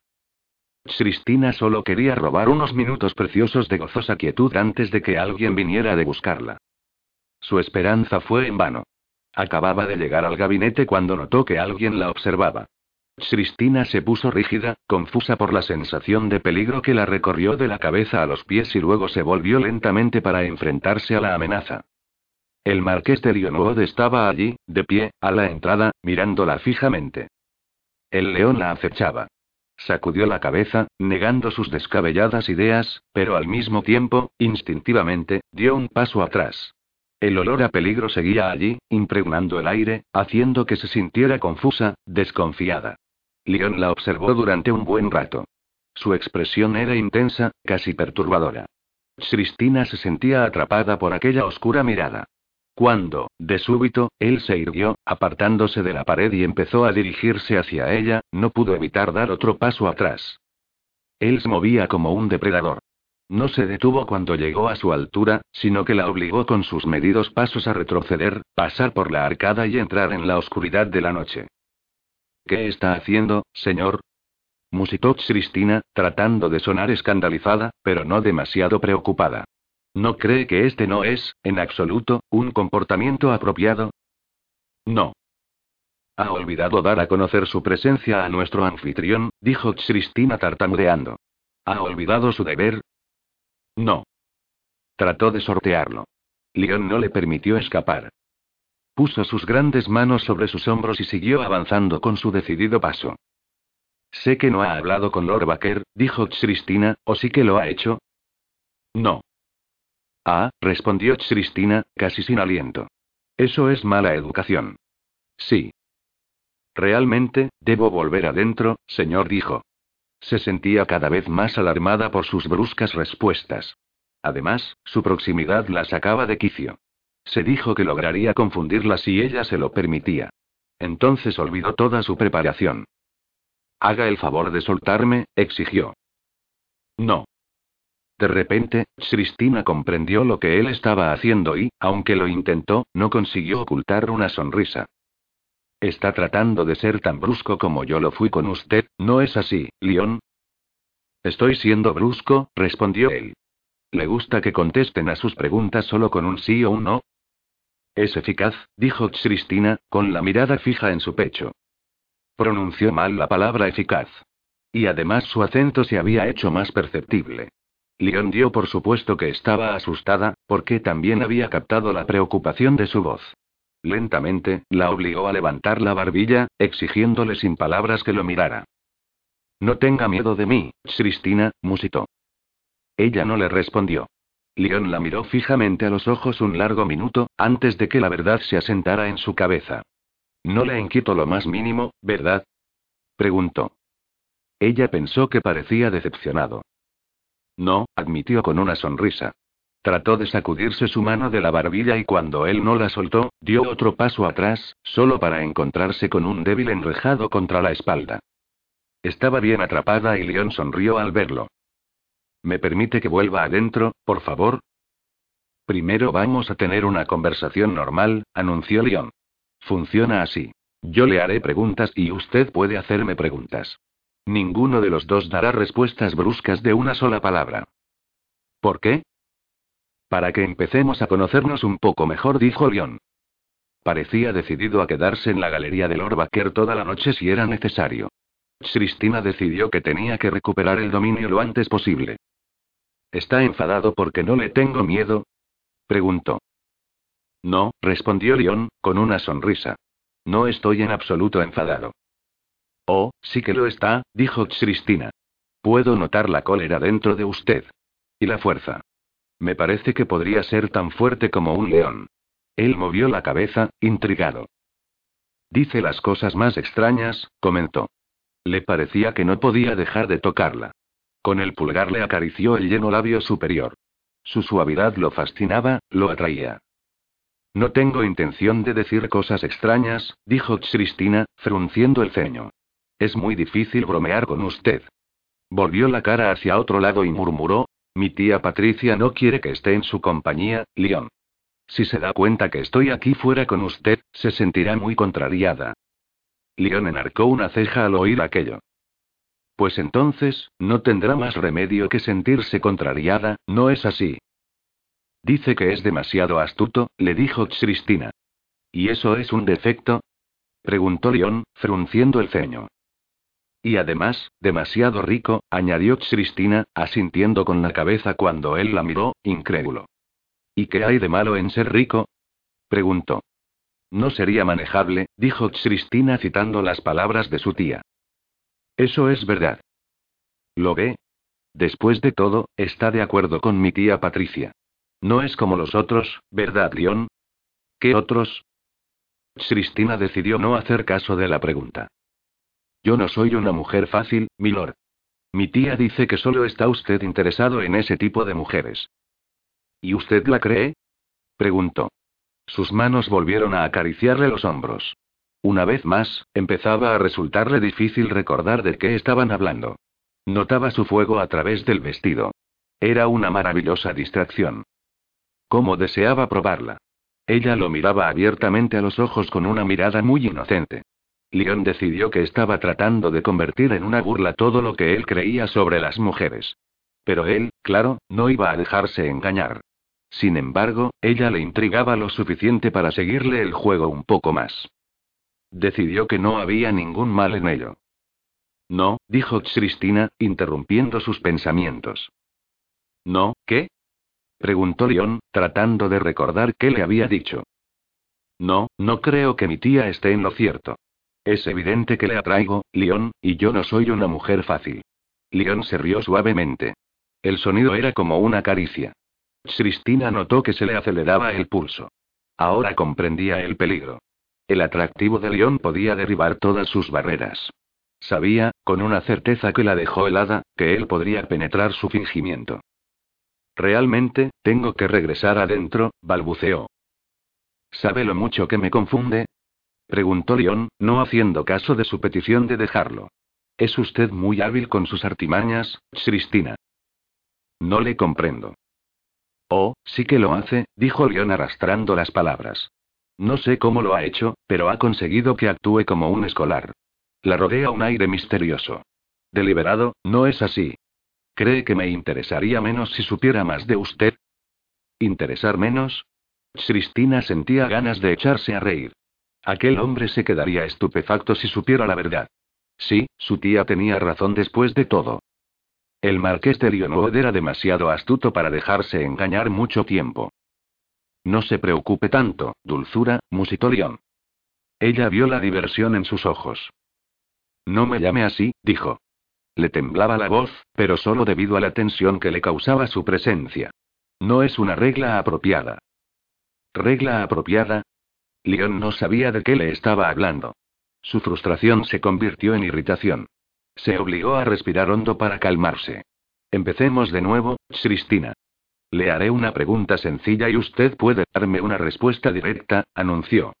Cristina solo quería robar unos minutos preciosos de gozosa quietud antes de que alguien viniera de buscarla. Su esperanza fue en vano. Acababa de llegar al gabinete cuando notó que alguien la observaba. Cristina se puso rígida, confusa por la sensación de peligro que la recorrió de la cabeza a los pies y luego se volvió lentamente para enfrentarse a la amenaza. El marqués de Lionwood estaba allí, de pie, a la entrada, mirándola fijamente. El león la acechaba. Sacudió la cabeza, negando sus descabelladas ideas, pero al mismo tiempo, instintivamente, dio un paso atrás. El olor a peligro seguía allí, impregnando el aire, haciendo que se sintiera confusa, desconfiada. León la observó durante un buen rato. Su expresión era intensa, casi perturbadora. Cristina se sentía atrapada por aquella oscura mirada. Cuando, de súbito, él se irguió, apartándose de la pared y empezó a dirigirse hacia ella, no pudo evitar dar otro paso atrás. Él se movía como un depredador. No se detuvo cuando llegó a su altura, sino que la obligó con sus medidos pasos a retroceder, pasar por la arcada y entrar en la oscuridad de la noche. ¿Qué está haciendo, señor? musitó Cristina, tratando de sonar escandalizada, pero no demasiado preocupada. ¿No cree que este no es, en absoluto, un comportamiento apropiado? No. Ha olvidado dar a conocer su presencia a nuestro anfitrión, dijo Cristina tartamudeando. ¿Ha olvidado su deber? No. Trató de sortearlo. León no le permitió escapar. Puso sus grandes manos sobre sus hombros y siguió avanzando con su decidido paso. Sé que no ha hablado con Lord Baker, dijo Cristina, ¿o sí que lo ha hecho? No. Ah, respondió Cristina, casi sin aliento. Eso es mala educación. Sí. Realmente, debo volver adentro, señor, dijo. Se sentía cada vez más alarmada por sus bruscas respuestas. Además, su proximidad la sacaba de quicio. Se dijo que lograría confundirla si ella se lo permitía. Entonces olvidó toda su preparación. Haga el favor de soltarme, exigió. No. De repente, Cristina comprendió lo que él estaba haciendo y, aunque lo intentó, no consiguió ocultar una sonrisa. Está tratando de ser tan brusco como yo lo fui con usted, ¿no es así, León? Estoy siendo brusco, respondió él. ¿Le gusta que contesten a sus preguntas solo con un sí o un no? Es eficaz, dijo Cristina, con la mirada fija en su pecho. Pronunció mal la palabra eficaz. Y además su acento se había hecho más perceptible. Leon dio por supuesto que estaba asustada, porque también había captado la preocupación de su voz. Lentamente, la obligó a levantar la barbilla, exigiéndole sin palabras que lo mirara. No tenga miedo de mí, Cristina, musitó. Ella no le respondió. Leon la miró fijamente a los ojos un largo minuto, antes de que la verdad se asentara en su cabeza. No le inquieto lo más mínimo, ¿verdad? Preguntó. Ella pensó que parecía decepcionado. No, admitió con una sonrisa. Trató de sacudirse su mano de la barbilla y cuando él no la soltó, dio otro paso atrás, solo para encontrarse con un débil enrejado contra la espalda. Estaba bien atrapada y León sonrió al verlo. ¿Me permite que vuelva adentro, por favor? Primero vamos a tener una conversación normal, anunció León. Funciona así. Yo le haré preguntas y usted puede hacerme preguntas. Ninguno de los dos dará respuestas bruscas de una sola palabra. ¿Por qué? Para que empecemos a conocernos un poco mejor, dijo Leon. Parecía decidido a quedarse en la galería de Lord Baker toda la noche si era necesario. Cristina decidió que tenía que recuperar el dominio lo antes posible. ¿Está enfadado porque no le tengo miedo? preguntó. No, respondió León, con una sonrisa. No estoy en absoluto enfadado. Oh, sí que lo está, dijo Cristina. Puedo notar la cólera dentro de usted. Y la fuerza. Me parece que podría ser tan fuerte como un león. Él movió la cabeza, intrigado. Dice las cosas más extrañas, comentó. Le parecía que no podía dejar de tocarla. Con el pulgar le acarició el lleno labio superior. Su suavidad lo fascinaba, lo atraía. No tengo intención de decir cosas extrañas, dijo Cristina, frunciendo el ceño. Es muy difícil bromear con usted. Volvió la cara hacia otro lado y murmuró, mi tía Patricia no quiere que esté en su compañía, León. Si se da cuenta que estoy aquí fuera con usted, se sentirá muy contrariada. León enarcó una ceja al oír aquello. Pues entonces, no tendrá más remedio que sentirse contrariada, ¿no es así? Dice que es demasiado astuto, le dijo Cristina. ¿Y eso es un defecto? preguntó León, frunciendo el ceño. Y además, demasiado rico, añadió Cristina, asintiendo con la cabeza cuando él la miró, incrédulo. ¿Y qué hay de malo en ser rico? preguntó. No sería manejable, dijo Cristina citando las palabras de su tía. Eso es verdad. ¿Lo ve? Después de todo, está de acuerdo con mi tía Patricia. No es como los otros, ¿verdad, Leon? ¿Qué otros? Cristina decidió no hacer caso de la pregunta. Yo no soy una mujer fácil, milord. Mi tía dice que solo está usted interesado en ese tipo de mujeres. ¿Y usted la cree? preguntó. Sus manos volvieron a acariciarle los hombros. Una vez más, empezaba a resultarle difícil recordar de qué estaban hablando. Notaba su fuego a través del vestido. Era una maravillosa distracción. Cómo deseaba probarla. Ella lo miraba abiertamente a los ojos con una mirada muy inocente. Leon decidió que estaba tratando de convertir en una burla todo lo que él creía sobre las mujeres. Pero él, claro, no iba a dejarse engañar. Sin embargo, ella le intrigaba lo suficiente para seguirle el juego un poco más. Decidió que no había ningún mal en ello. No, dijo Cristina, interrumpiendo sus pensamientos. ¿No, qué? preguntó León, tratando de recordar qué le había dicho. No, no creo que mi tía esté en lo cierto. Es evidente que le atraigo, León, y yo no soy una mujer fácil. León se rió suavemente. El sonido era como una caricia. Cristina notó que se le aceleraba el pulso. Ahora comprendía el peligro. El atractivo de León podía derribar todas sus barreras. Sabía, con una certeza que la dejó helada, que él podría penetrar su fingimiento. Realmente, tengo que regresar adentro, balbuceó. ¿Sabe lo mucho que me confunde? Preguntó León, no haciendo caso de su petición de dejarlo. Es usted muy hábil con sus artimañas, Cristina. No le comprendo. Oh, sí que lo hace, dijo León arrastrando las palabras. No sé cómo lo ha hecho, pero ha conseguido que actúe como un escolar. La rodea un aire misterioso. Deliberado, ¿no es así? ¿Cree que me interesaría menos si supiera más de usted? ¿Interesar menos? Cristina sentía ganas de echarse a reír. Aquel hombre se quedaría estupefacto si supiera la verdad. Sí, su tía tenía razón después de todo. El marqués de Lionwood era demasiado astuto para dejarse engañar mucho tiempo. No se preocupe tanto, dulzura, musitó León. Ella vio la diversión en sus ojos. No me llame así, dijo. Le temblaba la voz, pero solo debido a la tensión que le causaba su presencia. No es una regla apropiada. ¿Regla apropiada? León no sabía de qué le estaba hablando. Su frustración se convirtió en irritación. Se obligó a respirar hondo para calmarse. Empecemos de nuevo, Cristina. Le haré una pregunta sencilla y usted puede darme una respuesta directa, anunció.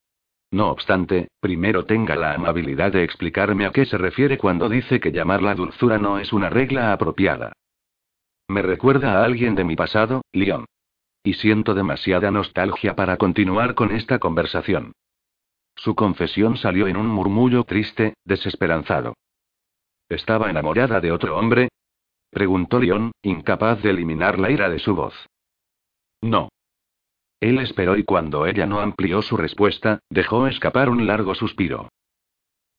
No obstante, primero tenga la amabilidad de explicarme a qué se refiere cuando dice que llamar la dulzura no es una regla apropiada. Me recuerda a alguien de mi pasado, Leon. Y siento demasiada nostalgia para continuar con esta conversación. Su confesión salió en un murmullo triste, desesperanzado. ¿Estaba enamorada de otro hombre? Preguntó León, incapaz de eliminar la ira de su voz. No. Él esperó y cuando ella no amplió su respuesta, dejó escapar un largo suspiro.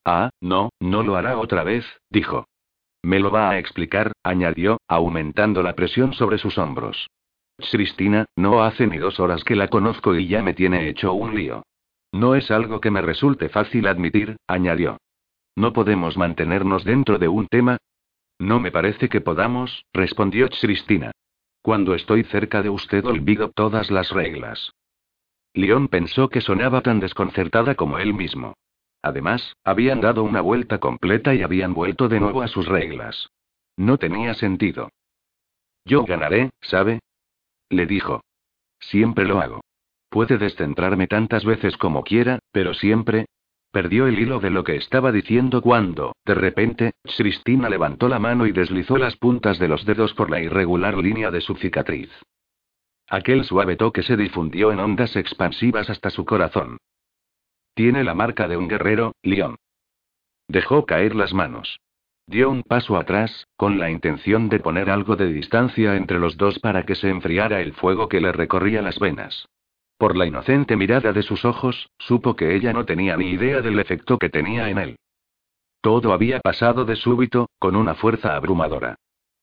Ah, no, no lo hará otra vez, dijo. Me lo va a explicar, añadió, aumentando la presión sobre sus hombros. Cristina, no hace ni dos horas que la conozco y ya me tiene hecho un lío. No es algo que me resulte fácil admitir, añadió. ¿No podemos mantenernos dentro de un tema? No me parece que podamos, respondió Cristina. Cuando estoy cerca de usted olvido todas las reglas. León pensó que sonaba tan desconcertada como él mismo. Además, habían dado una vuelta completa y habían vuelto de nuevo a sus reglas. No tenía sentido. Yo ganaré, ¿sabe? Le dijo. Siempre lo hago. Puede descentrarme tantas veces como quiera, pero siempre, Perdió el hilo de lo que estaba diciendo cuando, de repente, Cristina levantó la mano y deslizó las puntas de los dedos por la irregular línea de su cicatriz. Aquel suave toque se difundió en ondas expansivas hasta su corazón. Tiene la marca de un guerrero, León. Dejó caer las manos. Dio un paso atrás, con la intención de poner algo de distancia entre los dos para que se enfriara el fuego que le recorría las venas. Por la inocente mirada de sus ojos, supo que ella no tenía ni idea del efecto que tenía en él. Todo había pasado de súbito, con una fuerza abrumadora.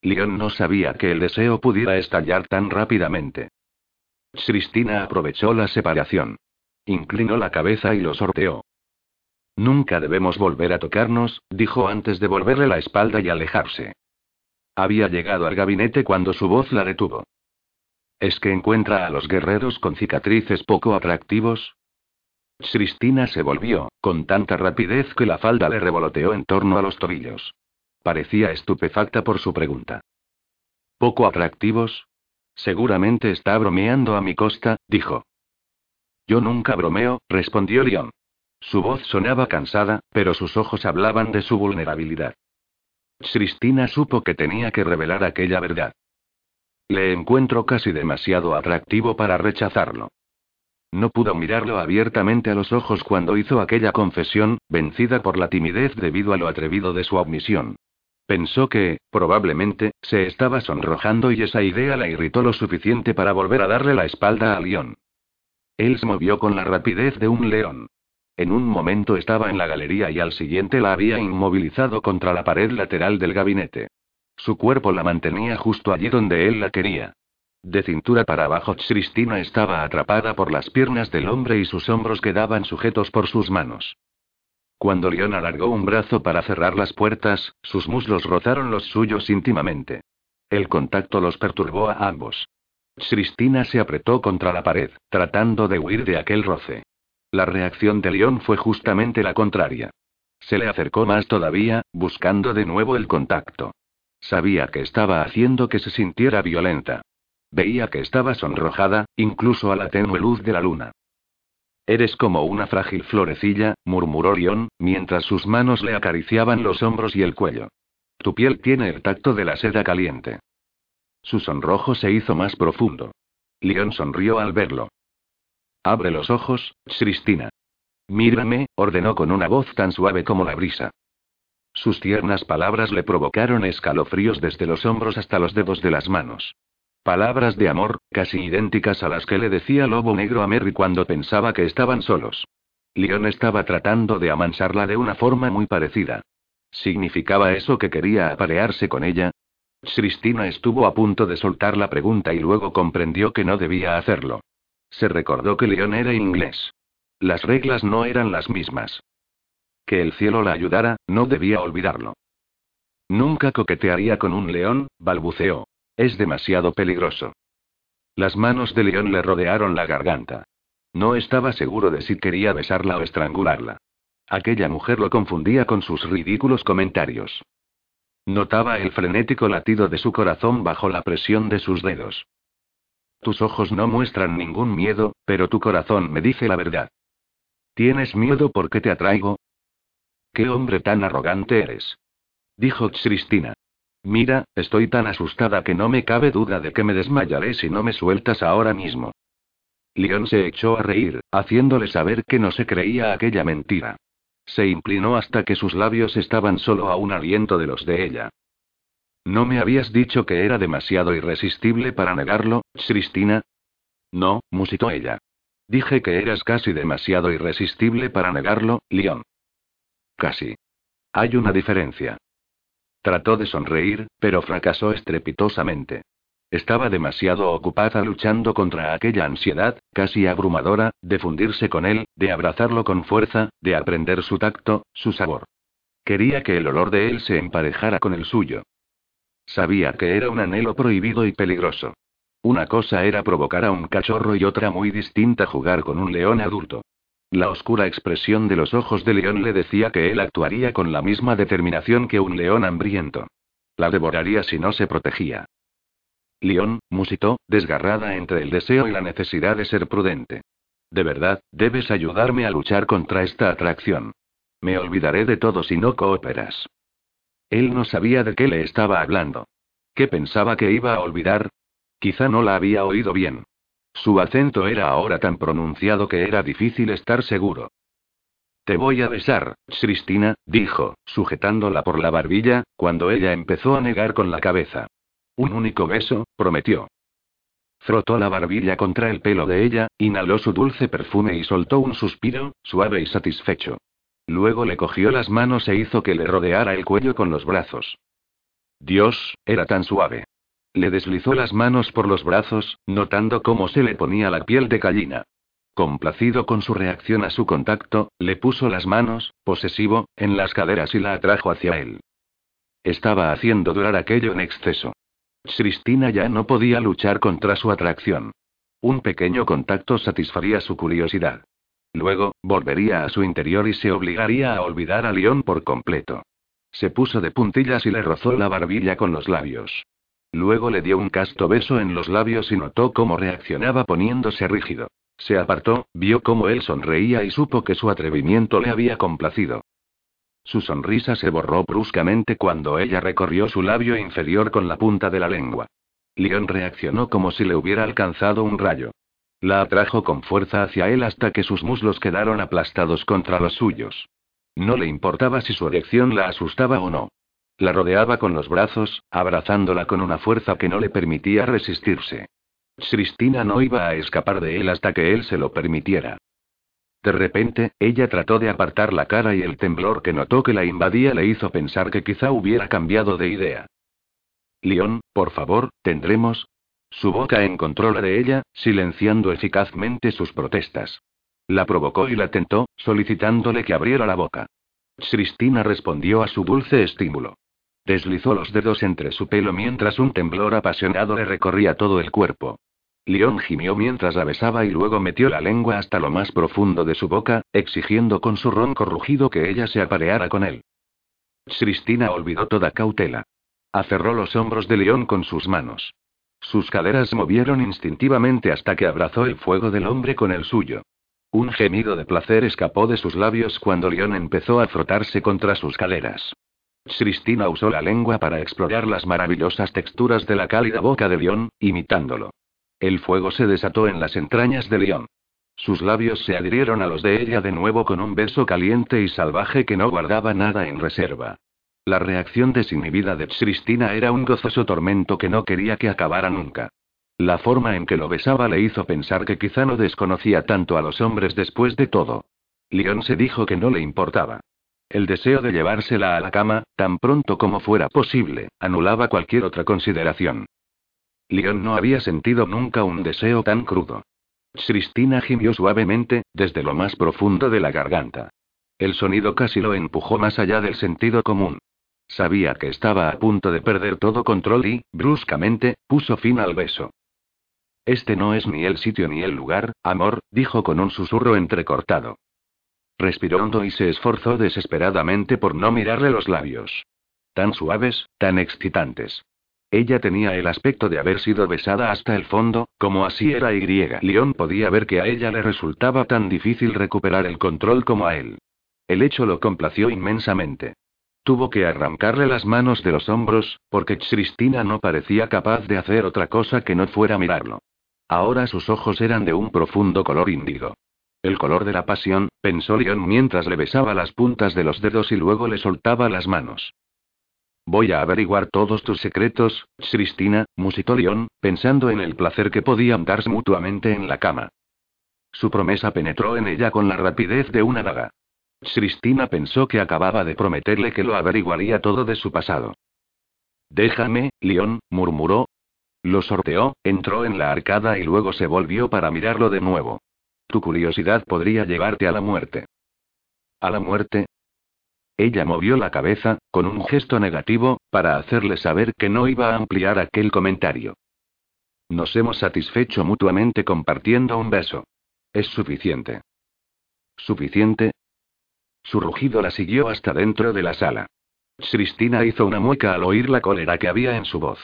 Leon no sabía que el deseo pudiera estallar tan rápidamente. Cristina aprovechó la separación. Inclinó la cabeza y lo sorteó. Nunca debemos volver a tocarnos, dijo antes de volverle la espalda y alejarse. Había llegado al gabinete cuando su voz la detuvo. ¿Es que encuentra a los guerreros con cicatrices poco atractivos? Cristina se volvió, con tanta rapidez que la falda le revoloteó en torno a los tobillos. Parecía estupefacta por su pregunta. ¿Poco atractivos? Seguramente está bromeando a mi costa, dijo. Yo nunca bromeo, respondió León. Su voz sonaba cansada, pero sus ojos hablaban de su vulnerabilidad. Cristina supo que tenía que revelar aquella verdad. Le encuentro casi demasiado atractivo para rechazarlo. No pudo mirarlo abiertamente a los ojos cuando hizo aquella confesión, vencida por la timidez debido a lo atrevido de su admisión. Pensó que, probablemente, se estaba sonrojando y esa idea la irritó lo suficiente para volver a darle la espalda a León. Él se movió con la rapidez de un león. En un momento estaba en la galería y al siguiente la había inmovilizado contra la pared lateral del gabinete. Su cuerpo la mantenía justo allí donde él la quería. De cintura para abajo, Cristina estaba atrapada por las piernas del hombre y sus hombros quedaban sujetos por sus manos. Cuando León alargó un brazo para cerrar las puertas, sus muslos rozaron los suyos íntimamente. El contacto los perturbó a ambos. Cristina se apretó contra la pared, tratando de huir de aquel roce. La reacción de León fue justamente la contraria. Se le acercó más todavía, buscando de nuevo el contacto. Sabía que estaba haciendo que se sintiera violenta. Veía que estaba sonrojada, incluso a la tenue luz de la luna. Eres como una frágil florecilla, murmuró León, mientras sus manos le acariciaban los hombros y el cuello. Tu piel tiene el tacto de la seda caliente. Su sonrojo se hizo más profundo. León sonrió al verlo. Abre los ojos, Cristina. Mírame, ordenó con una voz tan suave como la brisa. Sus tiernas palabras le provocaron escalofríos desde los hombros hasta los dedos de las manos. Palabras de amor, casi idénticas a las que le decía Lobo Negro a Mary cuando pensaba que estaban solos. Leon estaba tratando de amansarla de una forma muy parecida. ¿Significaba eso que quería aparearse con ella? Cristina estuvo a punto de soltar la pregunta y luego comprendió que no debía hacerlo. Se recordó que León era inglés. Las reglas no eran las mismas. Que el cielo la ayudara, no debía olvidarlo. Nunca coquetearía con un león, balbuceó. Es demasiado peligroso. Las manos de León le rodearon la garganta. No estaba seguro de si quería besarla o estrangularla. Aquella mujer lo confundía con sus ridículos comentarios. Notaba el frenético latido de su corazón bajo la presión de sus dedos. Tus ojos no muestran ningún miedo, pero tu corazón me dice la verdad. ¿Tienes miedo porque te atraigo? ¿Qué hombre tan arrogante eres? Dijo Cristina. Mira, estoy tan asustada que no me cabe duda de que me desmayaré si no me sueltas ahora mismo. León se echó a reír, haciéndole saber que no se creía aquella mentira. Se inclinó hasta que sus labios estaban solo a un aliento de los de ella. ¿No me habías dicho que era demasiado irresistible para negarlo, Cristina? No, musitó ella. Dije que eras casi demasiado irresistible para negarlo, León. Casi. Hay una diferencia. Trató de sonreír, pero fracasó estrepitosamente. Estaba demasiado ocupada luchando contra aquella ansiedad, casi abrumadora, de fundirse con él, de abrazarlo con fuerza, de aprender su tacto, su sabor. Quería que el olor de él se emparejara con el suyo. Sabía que era un anhelo prohibido y peligroso. Una cosa era provocar a un cachorro y otra muy distinta jugar con un león adulto. La oscura expresión de los ojos de León le decía que él actuaría con la misma determinación que un león hambriento. La devoraría si no se protegía. León, musitó, desgarrada entre el deseo y la necesidad de ser prudente. De verdad, debes ayudarme a luchar contra esta atracción. Me olvidaré de todo si no cooperas. Él no sabía de qué le estaba hablando. ¿Qué pensaba que iba a olvidar? Quizá no la había oído bien. Su acento era ahora tan pronunciado que era difícil estar seguro. Te voy a besar, Cristina, dijo, sujetándola por la barbilla, cuando ella empezó a negar con la cabeza. Un único beso, prometió. Frotó la barbilla contra el pelo de ella, inhaló su dulce perfume y soltó un suspiro, suave y satisfecho. Luego le cogió las manos e hizo que le rodeara el cuello con los brazos. Dios, era tan suave. Le deslizó las manos por los brazos, notando cómo se le ponía la piel de gallina. Complacido con su reacción a su contacto, le puso las manos, posesivo, en las caderas y la atrajo hacia él. Estaba haciendo durar aquello en exceso. Cristina ya no podía luchar contra su atracción. Un pequeño contacto satisfaría su curiosidad. Luego, volvería a su interior y se obligaría a olvidar a León por completo. Se puso de puntillas y le rozó la barbilla con los labios. Luego le dio un casto beso en los labios y notó cómo reaccionaba poniéndose rígido. Se apartó, vio cómo él sonreía y supo que su atrevimiento le había complacido. Su sonrisa se borró bruscamente cuando ella recorrió su labio inferior con la punta de la lengua. León reaccionó como si le hubiera alcanzado un rayo. La atrajo con fuerza hacia él hasta que sus muslos quedaron aplastados contra los suyos. No le importaba si su erección la asustaba o no. La rodeaba con los brazos, abrazándola con una fuerza que no le permitía resistirse. Cristina no iba a escapar de él hasta que él se lo permitiera. De repente, ella trató de apartar la cara y el temblor que notó que la invadía le hizo pensar que quizá hubiera cambiado de idea. León, por favor, tendremos. Su boca encontró la de ella, silenciando eficazmente sus protestas. La provocó y la tentó, solicitándole que abriera la boca. Cristina respondió a su dulce estímulo. Deslizó los dedos entre su pelo mientras un temblor apasionado le recorría todo el cuerpo. León gimió mientras la besaba y luego metió la lengua hasta lo más profundo de su boca, exigiendo con su ronco rugido que ella se apareara con él. Cristina olvidó toda cautela. Aferró los hombros de León con sus manos. Sus caderas movieron instintivamente hasta que abrazó el fuego del hombre con el suyo. Un gemido de placer escapó de sus labios cuando León empezó a frotarse contra sus caderas. Cristina usó la lengua para explorar las maravillosas texturas de la cálida boca de León, imitándolo. El fuego se desató en las entrañas de León. Sus labios se adhirieron a los de ella de nuevo con un beso caliente y salvaje que no guardaba nada en reserva. La reacción desinhibida de Cristina era un gozoso tormento que no quería que acabara nunca. La forma en que lo besaba le hizo pensar que quizá no desconocía tanto a los hombres después de todo. León se dijo que no le importaba. El deseo de llevársela a la cama, tan pronto como fuera posible, anulaba cualquier otra consideración. León no había sentido nunca un deseo tan crudo. Cristina gimió suavemente, desde lo más profundo de la garganta. El sonido casi lo empujó más allá del sentido común. Sabía que estaba a punto de perder todo control y, bruscamente, puso fin al beso. Este no es ni el sitio ni el lugar, amor, dijo con un susurro entrecortado. Respiró hondo y se esforzó desesperadamente por no mirarle los labios. Tan suaves, tan excitantes. Ella tenía el aspecto de haber sido besada hasta el fondo, como así era Y. León podía ver que a ella le resultaba tan difícil recuperar el control como a él. El hecho lo complació inmensamente. Tuvo que arrancarle las manos de los hombros, porque Cristina no parecía capaz de hacer otra cosa que no fuera mirarlo. Ahora sus ojos eran de un profundo color índigo. El color de la pasión, pensó León mientras le besaba las puntas de los dedos y luego le soltaba las manos. Voy a averiguar todos tus secretos, Cristina, musitó León, pensando en el placer que podían darse mutuamente en la cama. Su promesa penetró en ella con la rapidez de una daga. Cristina pensó que acababa de prometerle que lo averiguaría todo de su pasado. Déjame, León, murmuró. Lo sorteó, entró en la arcada y luego se volvió para mirarlo de nuevo. Tu curiosidad podría llevarte a la muerte. ¿A la muerte? Ella movió la cabeza, con un gesto negativo, para hacerle saber que no iba a ampliar aquel comentario. Nos hemos satisfecho mutuamente compartiendo un beso. Es suficiente. ¿Suficiente? Su rugido la siguió hasta dentro de la sala. Cristina hizo una mueca al oír la cólera que había en su voz.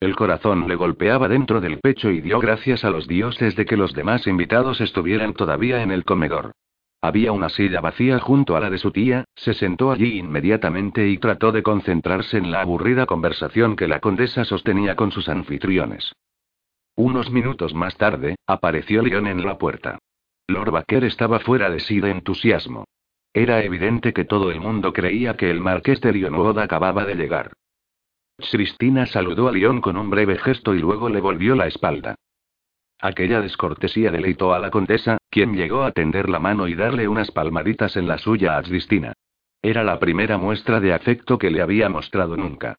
El corazón le golpeaba dentro del pecho y dio gracias a los dioses de que los demás invitados estuvieran todavía en el comedor. Había una silla vacía junto a la de su tía, se sentó allí inmediatamente y trató de concentrarse en la aburrida conversación que la condesa sostenía con sus anfitriones. Unos minutos más tarde, apareció León en la puerta. Lord Baker estaba fuera de sí de entusiasmo. Era evidente que todo el mundo creía que el marqués de Lionwood acababa de llegar. Cristina saludó a León con un breve gesto y luego le volvió la espalda. Aquella descortesía deleitó a la condesa, quien llegó a tender la mano y darle unas palmaditas en la suya a Cristina. Era la primera muestra de afecto que le había mostrado nunca.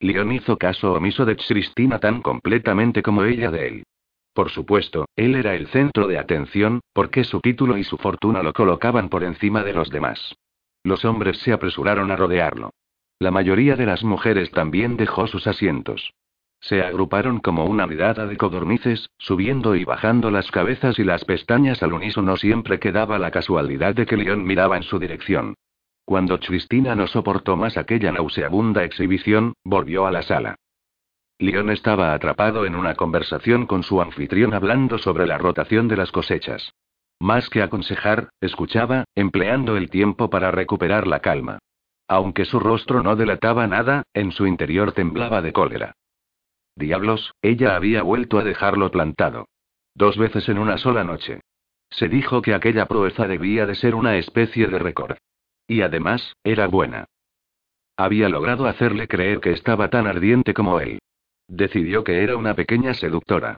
León hizo caso omiso de Cristina tan completamente como ella de él. Por supuesto, él era el centro de atención, porque su título y su fortuna lo colocaban por encima de los demás. Los hombres se apresuraron a rodearlo. La mayoría de las mujeres también dejó sus asientos. Se agruparon como una mirada de codornices, subiendo y bajando las cabezas y las pestañas al unísono siempre quedaba la casualidad de que León miraba en su dirección. Cuando Cristina no soportó más aquella nauseabunda exhibición, volvió a la sala. León estaba atrapado en una conversación con su anfitrión hablando sobre la rotación de las cosechas. Más que aconsejar, escuchaba, empleando el tiempo para recuperar la calma. Aunque su rostro no delataba nada, en su interior temblaba de cólera. Diablos, ella había vuelto a dejarlo plantado. Dos veces en una sola noche. Se dijo que aquella proeza debía de ser una especie de récord. Y además, era buena. Había logrado hacerle creer que estaba tan ardiente como él. Decidió que era una pequeña seductora.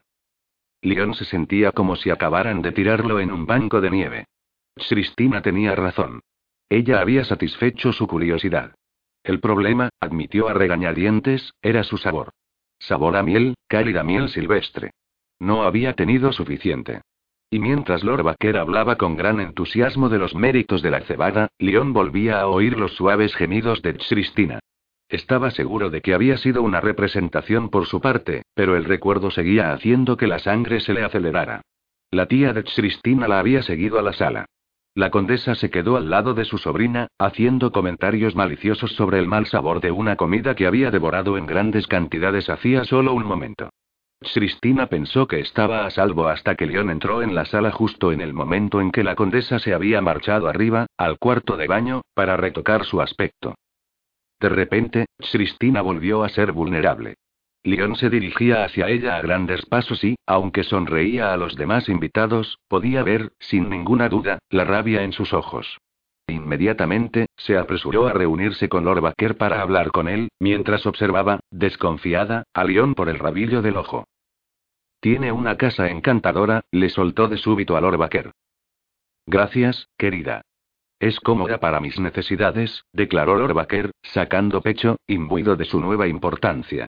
León se sentía como si acabaran de tirarlo en un banco de nieve. Cristina tenía razón. Ella había satisfecho su curiosidad. El problema, admitió a regañadientes, era su sabor. Sabor a miel, cálida miel silvestre. No había tenido suficiente. Y mientras Lord Baker hablaba con gran entusiasmo de los méritos de la cebada, León volvía a oír los suaves gemidos de Cristina. Estaba seguro de que había sido una representación por su parte, pero el recuerdo seguía haciendo que la sangre se le acelerara. La tía de Cristina la había seguido a la sala. La condesa se quedó al lado de su sobrina, haciendo comentarios maliciosos sobre el mal sabor de una comida que había devorado en grandes cantidades hacía solo un momento. Cristina pensó que estaba a salvo hasta que León entró en la sala justo en el momento en que la condesa se había marchado arriba, al cuarto de baño, para retocar su aspecto. De repente, Cristina volvió a ser vulnerable. León se dirigía hacia ella a grandes pasos y, aunque sonreía a los demás invitados, podía ver, sin ninguna duda, la rabia en sus ojos. Inmediatamente, se apresuró a reunirse con Lord Baker para hablar con él, mientras observaba, desconfiada, a León por el rabillo del ojo. Tiene una casa encantadora, le soltó de súbito a Lord Baker. Gracias, querida. Es cómoda para mis necesidades, declaró Lord Baker, sacando pecho, imbuido de su nueva importancia.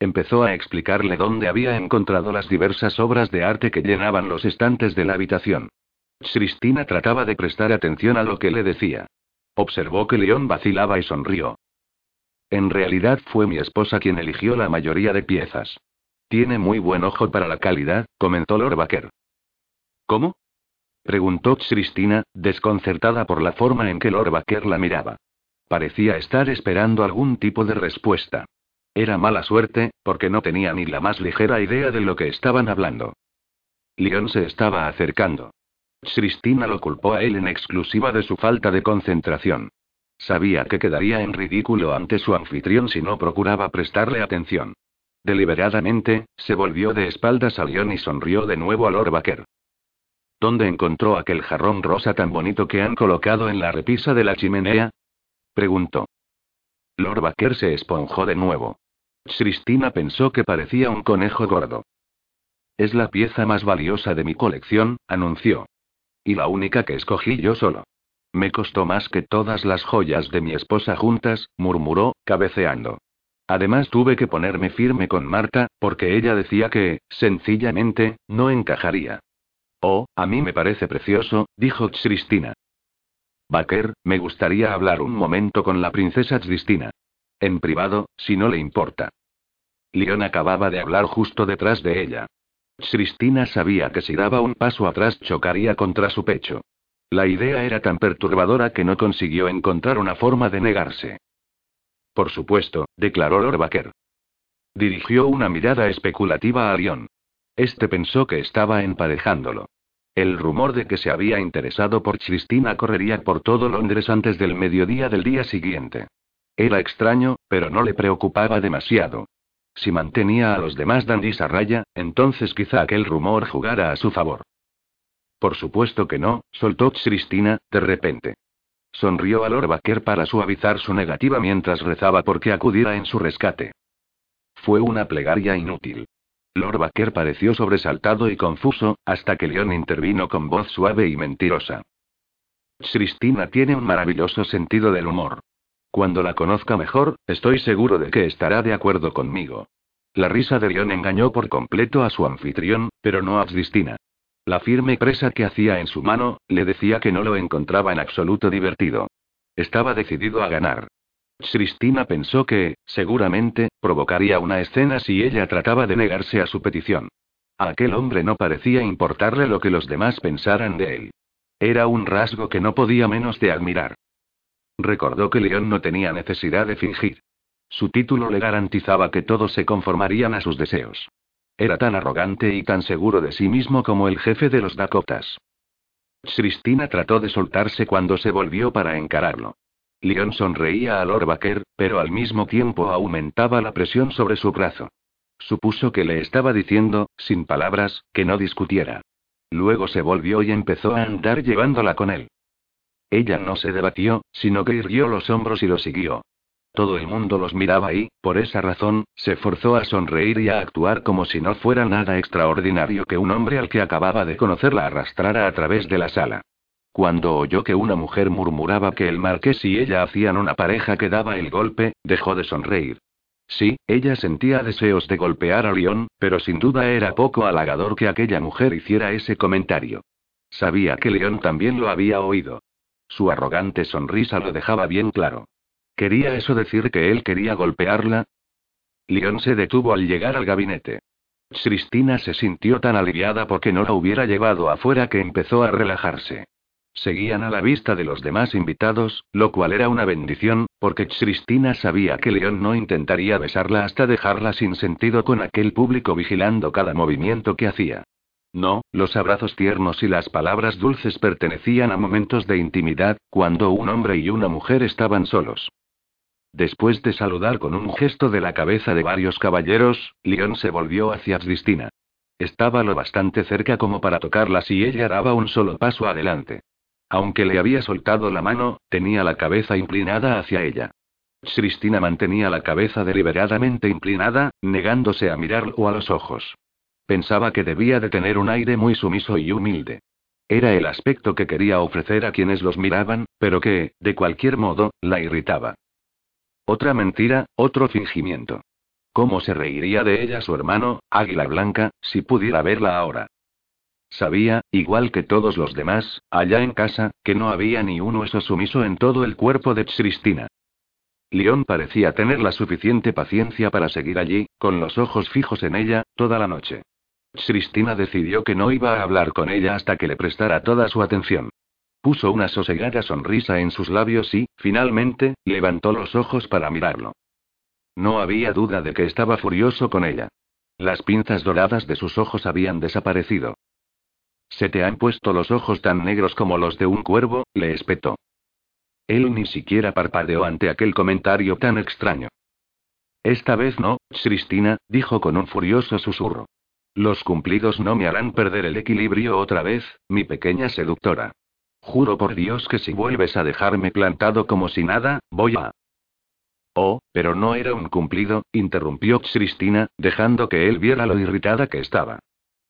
Empezó a explicarle dónde había encontrado las diversas obras de arte que llenaban los estantes de la habitación. Cristina trataba de prestar atención a lo que le decía. Observó que León vacilaba y sonrió. En realidad fue mi esposa quien eligió la mayoría de piezas. Tiene muy buen ojo para la calidad, comentó Lord Baker. ¿Cómo? Preguntó Cristina, desconcertada por la forma en que Lord Baker la miraba. Parecía estar esperando algún tipo de respuesta. Era mala suerte, porque no tenía ni la más ligera idea de lo que estaban hablando. León se estaba acercando. Cristina lo culpó a él en exclusiva de su falta de concentración. Sabía que quedaría en ridículo ante su anfitrión si no procuraba prestarle atención. Deliberadamente, se volvió de espaldas a León y sonrió de nuevo a Lord Baker. ¿Dónde encontró aquel jarrón rosa tan bonito que han colocado en la repisa de la chimenea? preguntó. Lord Baker se esponjó de nuevo. Cristina pensó que parecía un conejo gordo. Es la pieza más valiosa de mi colección, anunció. Y la única que escogí yo solo. Me costó más que todas las joyas de mi esposa juntas, murmuró, cabeceando. Además tuve que ponerme firme con Marta, porque ella decía que, sencillamente, no encajaría. Oh, a mí me parece precioso, dijo Cristina. Baker, me gustaría hablar un momento con la princesa Cristina. En privado, si no le importa. León acababa de hablar justo detrás de ella. Cristina sabía que si daba un paso atrás chocaría contra su pecho. La idea era tan perturbadora que no consiguió encontrar una forma de negarse. Por supuesto, declaró Lord Baker. Dirigió una mirada especulativa a León. Este pensó que estaba emparejándolo. El rumor de que se había interesado por Cristina correría por todo Londres antes del mediodía del día siguiente. Era extraño, pero no le preocupaba demasiado. Si mantenía a los demás dandis a raya, entonces quizá aquel rumor jugara a su favor. Por supuesto que no, soltó Cristina, de repente. Sonrió a Lord Baker para suavizar su negativa mientras rezaba porque acudiera en su rescate. Fue una plegaria inútil. Lord Baker pareció sobresaltado y confuso, hasta que León intervino con voz suave y mentirosa. Cristina tiene un maravilloso sentido del humor. Cuando la conozca mejor, estoy seguro de que estará de acuerdo conmigo. La risa de León engañó por completo a su anfitrión, pero no a Xristina. La firme presa que hacía en su mano, le decía que no lo encontraba en absoluto divertido. Estaba decidido a ganar. Cristina pensó que, seguramente, provocaría una escena si ella trataba de negarse a su petición. A aquel hombre no parecía importarle lo que los demás pensaran de él. Era un rasgo que no podía menos de admirar. Recordó que León no tenía necesidad de fingir. Su título le garantizaba que todos se conformarían a sus deseos. Era tan arrogante y tan seguro de sí mismo como el jefe de los Dakotas. Cristina trató de soltarse cuando se volvió para encararlo. Leon sonreía a Lord Baker, pero al mismo tiempo aumentaba la presión sobre su brazo. Supuso que le estaba diciendo, sin palabras, que no discutiera. Luego se volvió y empezó a andar llevándola con él. Ella no se debatió, sino que irguió los hombros y lo siguió. Todo el mundo los miraba y, por esa razón, se forzó a sonreír y a actuar como si no fuera nada extraordinario que un hombre al que acababa de conocer la arrastrara a través de la sala. Cuando oyó que una mujer murmuraba que el marqués y ella hacían una pareja que daba el golpe, dejó de sonreír. Sí, ella sentía deseos de golpear a León, pero sin duda era poco halagador que aquella mujer hiciera ese comentario. Sabía que León también lo había oído. Su arrogante sonrisa lo dejaba bien claro. ¿Quería eso decir que él quería golpearla? León se detuvo al llegar al gabinete. Cristina se sintió tan aliviada porque no la hubiera llevado afuera que empezó a relajarse. Seguían a la vista de los demás invitados, lo cual era una bendición, porque Cristina sabía que León no intentaría besarla hasta dejarla sin sentido con aquel público vigilando cada movimiento que hacía. No, los abrazos tiernos y las palabras dulces pertenecían a momentos de intimidad, cuando un hombre y una mujer estaban solos. Después de saludar con un gesto de la cabeza de varios caballeros, León se volvió hacia Cristina. Estaba lo bastante cerca como para tocarla si ella daba un solo paso adelante. Aunque le había soltado la mano, tenía la cabeza inclinada hacia ella. Cristina mantenía la cabeza deliberadamente inclinada, negándose a mirarlo a los ojos. Pensaba que debía de tener un aire muy sumiso y humilde. Era el aspecto que quería ofrecer a quienes los miraban, pero que, de cualquier modo, la irritaba. Otra mentira, otro fingimiento. ¿Cómo se reiría de ella su hermano, Águila Blanca, si pudiera verla ahora? Sabía, igual que todos los demás, allá en casa, que no había ni un hueso sumiso en todo el cuerpo de Cristina. León parecía tener la suficiente paciencia para seguir allí, con los ojos fijos en ella, toda la noche. Cristina decidió que no iba a hablar con ella hasta que le prestara toda su atención. Puso una sosegada sonrisa en sus labios y, finalmente, levantó los ojos para mirarlo. No había duda de que estaba furioso con ella. Las pinzas doradas de sus ojos habían desaparecido. Se te han puesto los ojos tan negros como los de un cuervo, le espetó. Él ni siquiera parpadeó ante aquel comentario tan extraño. Esta vez no, Cristina, dijo con un furioso susurro. Los cumplidos no me harán perder el equilibrio otra vez, mi pequeña seductora. Juro por Dios que si vuelves a dejarme plantado como si nada, voy a... Oh, pero no era un cumplido, interrumpió Cristina, dejando que él viera lo irritada que estaba.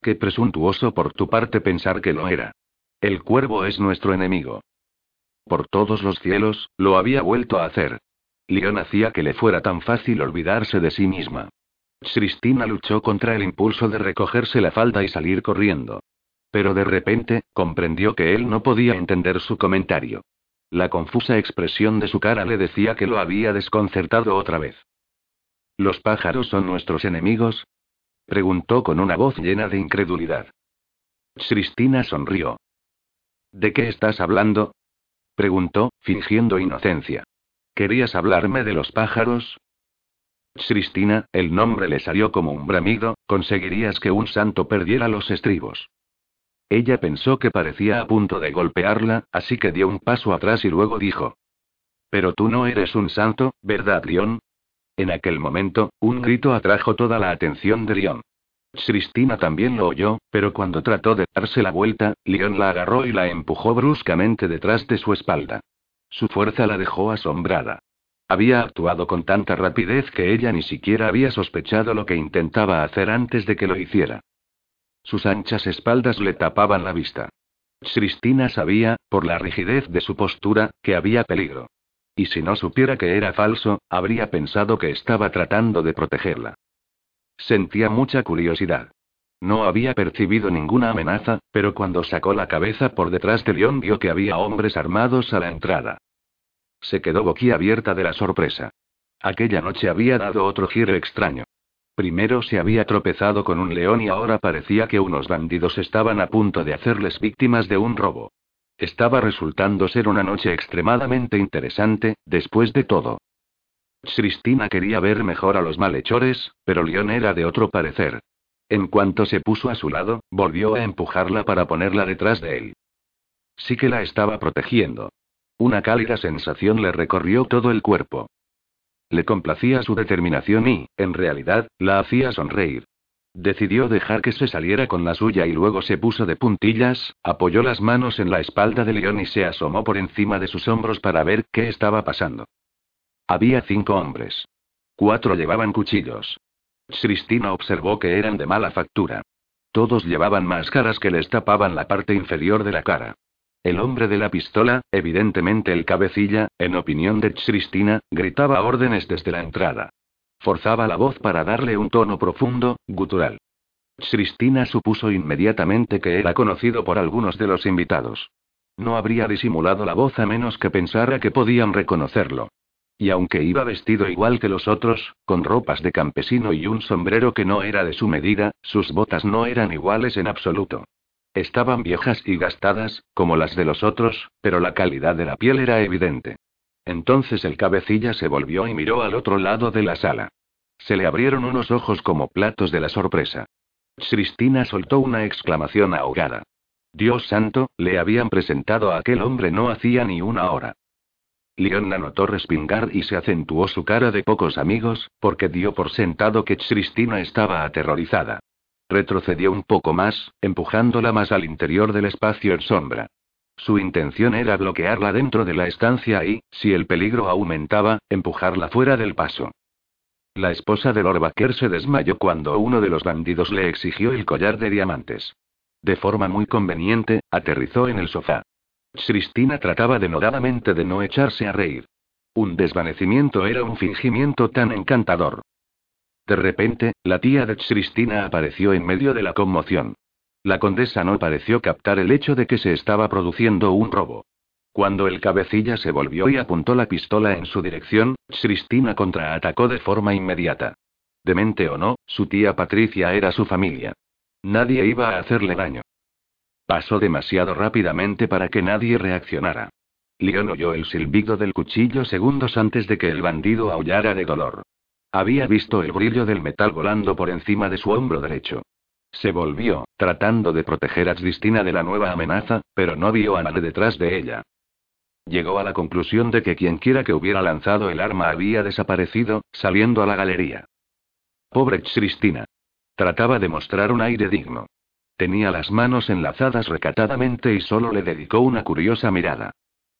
Qué presuntuoso por tu parte pensar que lo era. El cuervo es nuestro enemigo. Por todos los cielos, lo había vuelto a hacer. León hacía que le fuera tan fácil olvidarse de sí misma. Cristina luchó contra el impulso de recogerse la falda y salir corriendo. Pero de repente, comprendió que él no podía entender su comentario. La confusa expresión de su cara le decía que lo había desconcertado otra vez. ¿Los pájaros son nuestros enemigos? Preguntó con una voz llena de incredulidad. Cristina sonrió. ¿De qué estás hablando? preguntó, fingiendo inocencia. ¿Querías hablarme de los pájaros? Cristina, el nombre le salió como un bramido, conseguirías que un santo perdiera los estribos. Ella pensó que parecía a punto de golpearla, así que dio un paso atrás y luego dijo. Pero tú no eres un santo, ¿verdad, León? En aquel momento, un grito atrajo toda la atención de León. Cristina también lo oyó, pero cuando trató de darse la vuelta, León la agarró y la empujó bruscamente detrás de su espalda. Su fuerza la dejó asombrada. Había actuado con tanta rapidez que ella ni siquiera había sospechado lo que intentaba hacer antes de que lo hiciera. Sus anchas espaldas le tapaban la vista. Cristina sabía, por la rigidez de su postura, que había peligro. Y si no supiera que era falso, habría pensado que estaba tratando de protegerla. Sentía mucha curiosidad. No había percibido ninguna amenaza, pero cuando sacó la cabeza por detrás de León vio que había hombres armados a la entrada. Se quedó boquiabierta de la sorpresa. Aquella noche había dado otro giro extraño. Primero se había tropezado con un león y ahora parecía que unos bandidos estaban a punto de hacerles víctimas de un robo. Estaba resultando ser una noche extremadamente interesante, después de todo. Cristina quería ver mejor a los malhechores, pero León era de otro parecer. En cuanto se puso a su lado, volvió a empujarla para ponerla detrás de él. Sí que la estaba protegiendo. Una cálida sensación le recorrió todo el cuerpo. Le complacía su determinación y, en realidad, la hacía sonreír. Decidió dejar que se saliera con la suya y luego se puso de puntillas, apoyó las manos en la espalda de León y se asomó por encima de sus hombros para ver qué estaba pasando. Había cinco hombres. Cuatro llevaban cuchillos. Cristina observó que eran de mala factura. Todos llevaban máscaras que les tapaban la parte inferior de la cara. El hombre de la pistola, evidentemente el cabecilla, en opinión de Cristina, gritaba órdenes desde la entrada. Forzaba la voz para darle un tono profundo, gutural. Cristina supuso inmediatamente que era conocido por algunos de los invitados. No habría disimulado la voz a menos que pensara que podían reconocerlo. Y aunque iba vestido igual que los otros, con ropas de campesino y un sombrero que no era de su medida, sus botas no eran iguales en absoluto. Estaban viejas y gastadas, como las de los otros, pero la calidad de la piel era evidente. Entonces el cabecilla se volvió y miró al otro lado de la sala. Se le abrieron unos ojos como platos de la sorpresa. Cristina soltó una exclamación ahogada. Dios santo, le habían presentado a aquel hombre no hacía ni una hora. León notó respingar y se acentuó su cara de pocos amigos, porque dio por sentado que Cristina estaba aterrorizada. Retrocedió un poco más, empujándola más al interior del espacio en sombra. Su intención era bloquearla dentro de la estancia y, si el peligro aumentaba, empujarla fuera del paso. La esposa de Lord Baker se desmayó cuando uno de los bandidos le exigió el collar de diamantes. De forma muy conveniente, aterrizó en el sofá. Cristina trataba denodadamente de no echarse a reír. Un desvanecimiento era un fingimiento tan encantador. De repente, la tía de Cristina apareció en medio de la conmoción. La condesa no pareció captar el hecho de que se estaba produciendo un robo. Cuando el cabecilla se volvió y apuntó la pistola en su dirección, Cristina contraatacó de forma inmediata. Demente o no, su tía Patricia era su familia. Nadie iba a hacerle daño. Pasó demasiado rápidamente para que nadie reaccionara. Leon oyó el silbido del cuchillo segundos antes de que el bandido aullara de dolor. Había visto el brillo del metal volando por encima de su hombro derecho. Se volvió, tratando de proteger a Cristina de la nueva amenaza, pero no vio a nadie detrás de ella. Llegó a la conclusión de que quienquiera que hubiera lanzado el arma había desaparecido, saliendo a la galería. Pobre Cristina. Trataba de mostrar un aire digno. Tenía las manos enlazadas recatadamente y solo le dedicó una curiosa mirada.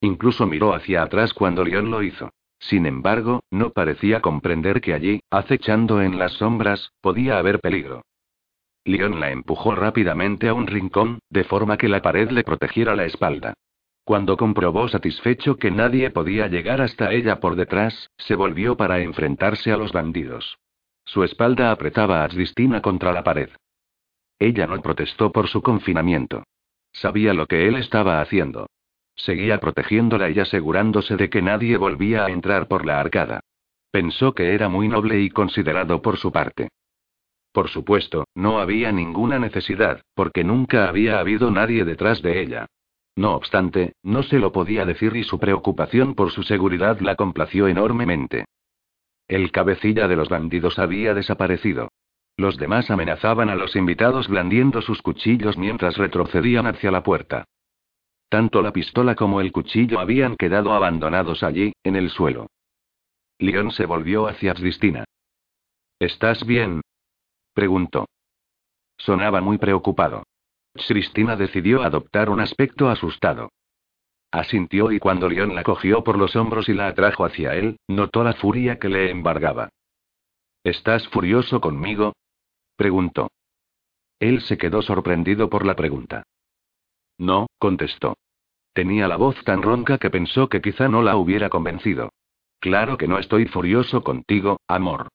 Incluso miró hacia atrás cuando León lo hizo. Sin embargo, no parecía comprender que allí, acechando en las sombras, podía haber peligro. Leon la empujó rápidamente a un rincón, de forma que la pared le protegiera la espalda. Cuando comprobó satisfecho que nadie podía llegar hasta ella por detrás, se volvió para enfrentarse a los bandidos. Su espalda apretaba a Cristina contra la pared. Ella no protestó por su confinamiento. Sabía lo que él estaba haciendo. Seguía protegiéndola y asegurándose de que nadie volvía a entrar por la arcada. Pensó que era muy noble y considerado por su parte. Por supuesto, no había ninguna necesidad, porque nunca había habido nadie detrás de ella. No obstante, no se lo podía decir y su preocupación por su seguridad la complació enormemente. El cabecilla de los bandidos había desaparecido. Los demás amenazaban a los invitados blandiendo sus cuchillos mientras retrocedían hacia la puerta. Tanto la pistola como el cuchillo habían quedado abandonados allí, en el suelo. León se volvió hacia Cristina. ¿Estás bien? Preguntó. Sonaba muy preocupado. Cristina decidió adoptar un aspecto asustado. Asintió y cuando León la cogió por los hombros y la atrajo hacia él, notó la furia que le embargaba. ¿Estás furioso conmigo? preguntó. Él se quedó sorprendido por la pregunta. No, contestó. Tenía la voz tan ronca que pensó que quizá no la hubiera convencido. Claro que no estoy furioso contigo, amor.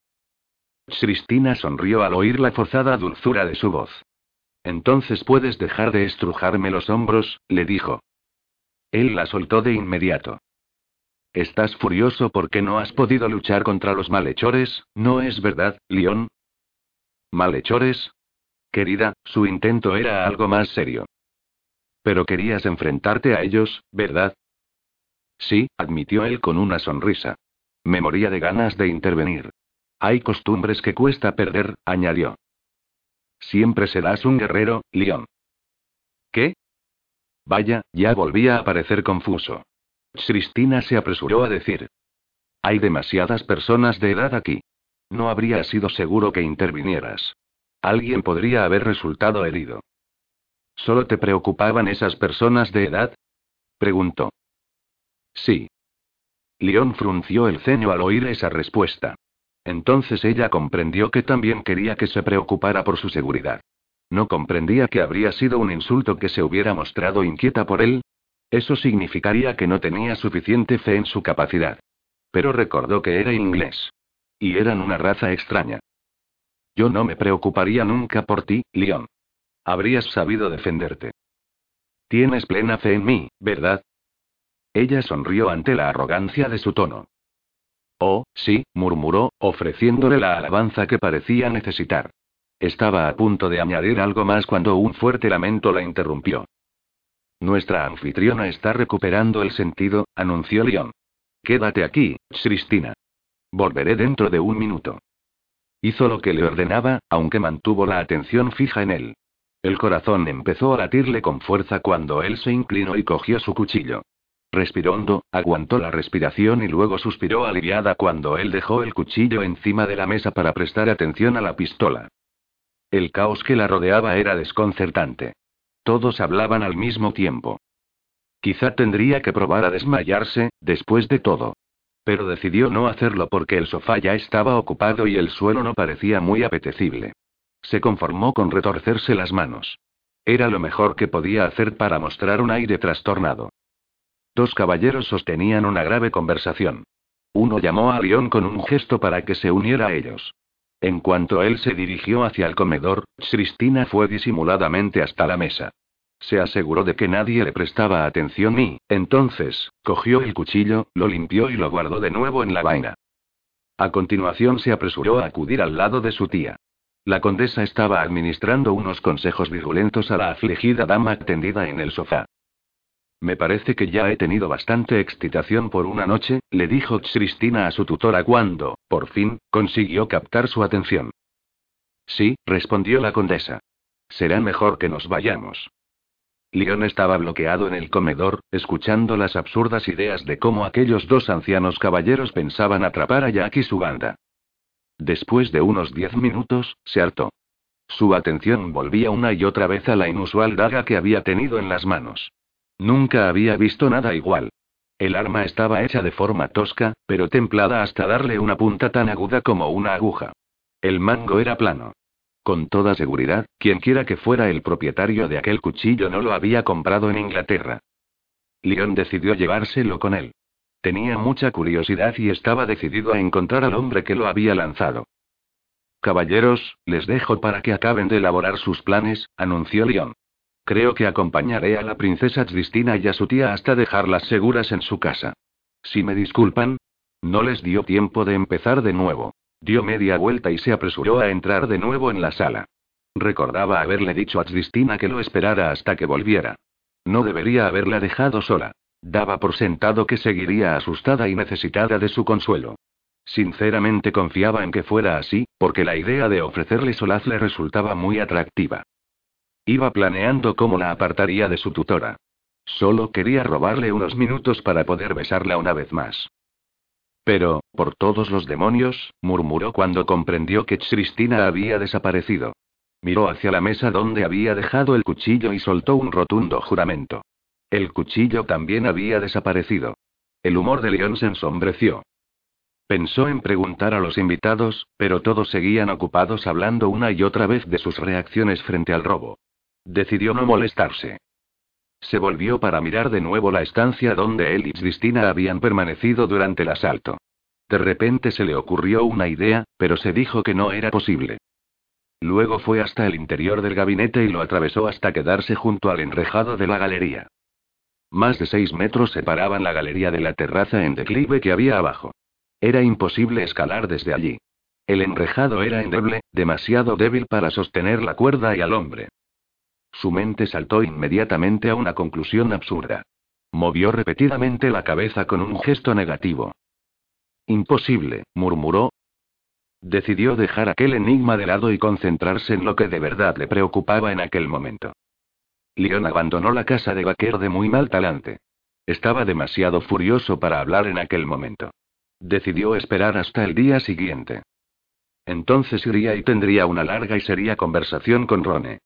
Cristina sonrió al oír la forzada dulzura de su voz. Entonces puedes dejar de estrujarme los hombros, le dijo. Él la soltó de inmediato. Estás furioso porque no has podido luchar contra los malhechores, ¿no es verdad, León? ¿Malhechores? Querida, su intento era algo más serio. Pero querías enfrentarte a ellos, ¿verdad? Sí, admitió él con una sonrisa. Me moría de ganas de intervenir. Hay costumbres que cuesta perder, añadió. Siempre serás un guerrero, León. ¿Qué? Vaya, ya volvía a parecer confuso. Cristina se apresuró a decir. Hay demasiadas personas de edad aquí. No habría sido seguro que intervinieras. Alguien podría haber resultado herido. ¿Solo te preocupaban esas personas de edad? preguntó. Sí. León frunció el ceño al oír esa respuesta. Entonces ella comprendió que también quería que se preocupara por su seguridad. No comprendía que habría sido un insulto que se hubiera mostrado inquieta por él. Eso significaría que no tenía suficiente fe en su capacidad. Pero recordó que era inglés. Y eran una raza extraña. Yo no me preocuparía nunca por ti, León. Habrías sabido defenderte. Tienes plena fe en mí, ¿verdad? Ella sonrió ante la arrogancia de su tono. Oh, sí, murmuró, ofreciéndole la alabanza que parecía necesitar. Estaba a punto de añadir algo más cuando un fuerte lamento la interrumpió. Nuestra anfitriona está recuperando el sentido, anunció León. Quédate aquí, Cristina. Volveré dentro de un minuto. Hizo lo que le ordenaba, aunque mantuvo la atención fija en él. El corazón empezó a latirle con fuerza cuando él se inclinó y cogió su cuchillo. Respiró hondo, aguantó la respiración y luego suspiró aliviada cuando él dejó el cuchillo encima de la mesa para prestar atención a la pistola. El caos que la rodeaba era desconcertante. Todos hablaban al mismo tiempo. Quizá tendría que probar a desmayarse, después de todo. Pero decidió no hacerlo porque el sofá ya estaba ocupado y el suelo no parecía muy apetecible. Se conformó con retorcerse las manos. Era lo mejor que podía hacer para mostrar un aire trastornado. Dos caballeros sostenían una grave conversación. Uno llamó a León con un gesto para que se uniera a ellos. En cuanto él se dirigió hacia el comedor, Cristina fue disimuladamente hasta la mesa. Se aseguró de que nadie le prestaba atención y, entonces, cogió el cuchillo, lo limpió y lo guardó de nuevo en la vaina. A continuación se apresuró a acudir al lado de su tía. La condesa estaba administrando unos consejos virulentos a la afligida dama tendida en el sofá. Me parece que ya he tenido bastante excitación por una noche, le dijo Cristina a su tutora cuando, por fin, consiguió captar su atención. Sí, respondió la condesa. Será mejor que nos vayamos. León estaba bloqueado en el comedor, escuchando las absurdas ideas de cómo aquellos dos ancianos caballeros pensaban atrapar a Jack y su banda. Después de unos diez minutos, se hartó. Su atención volvía una y otra vez a la inusual daga que había tenido en las manos. Nunca había visto nada igual. El arma estaba hecha de forma tosca, pero templada hasta darle una punta tan aguda como una aguja. El mango era plano. Con toda seguridad, quienquiera que fuera el propietario de aquel cuchillo no lo había comprado en Inglaterra. León decidió llevárselo con él. Tenía mucha curiosidad y estaba decidido a encontrar al hombre que lo había lanzado. Caballeros, les dejo para que acaben de elaborar sus planes, anunció León. Creo que acompañaré a la princesa Cristina y a su tía hasta dejarlas seguras en su casa. Si me disculpan. No les dio tiempo de empezar de nuevo. Dio media vuelta y se apresuró a entrar de nuevo en la sala. Recordaba haberle dicho a Cristina que lo esperara hasta que volviera. No debería haberla dejado sola. Daba por sentado que seguiría asustada y necesitada de su consuelo. Sinceramente confiaba en que fuera así, porque la idea de ofrecerle solaz le resultaba muy atractiva. Iba planeando cómo la apartaría de su tutora. Solo quería robarle unos minutos para poder besarla una vez más. Pero, por todos los demonios, murmuró cuando comprendió que Cristina había desaparecido. Miró hacia la mesa donde había dejado el cuchillo y soltó un rotundo juramento. El cuchillo también había desaparecido. El humor de León se ensombreció. Pensó en preguntar a los invitados, pero todos seguían ocupados hablando una y otra vez de sus reacciones frente al robo. Decidió no molestarse. Se volvió para mirar de nuevo la estancia donde él y Cristina habían permanecido durante el asalto. De repente se le ocurrió una idea, pero se dijo que no era posible. Luego fue hasta el interior del gabinete y lo atravesó hasta quedarse junto al enrejado de la galería. Más de seis metros separaban la galería de la terraza en declive que había abajo. Era imposible escalar desde allí. El enrejado era endeble, demasiado débil para sostener la cuerda y al hombre. Su mente saltó inmediatamente a una conclusión absurda. Movió repetidamente la cabeza con un gesto negativo. Imposible, murmuró. Decidió dejar aquel enigma de lado y concentrarse en lo que de verdad le preocupaba en aquel momento. Leon abandonó la casa de vaquero de muy mal talante. Estaba demasiado furioso para hablar en aquel momento. Decidió esperar hasta el día siguiente. Entonces iría y tendría una larga y seria conversación con Rone.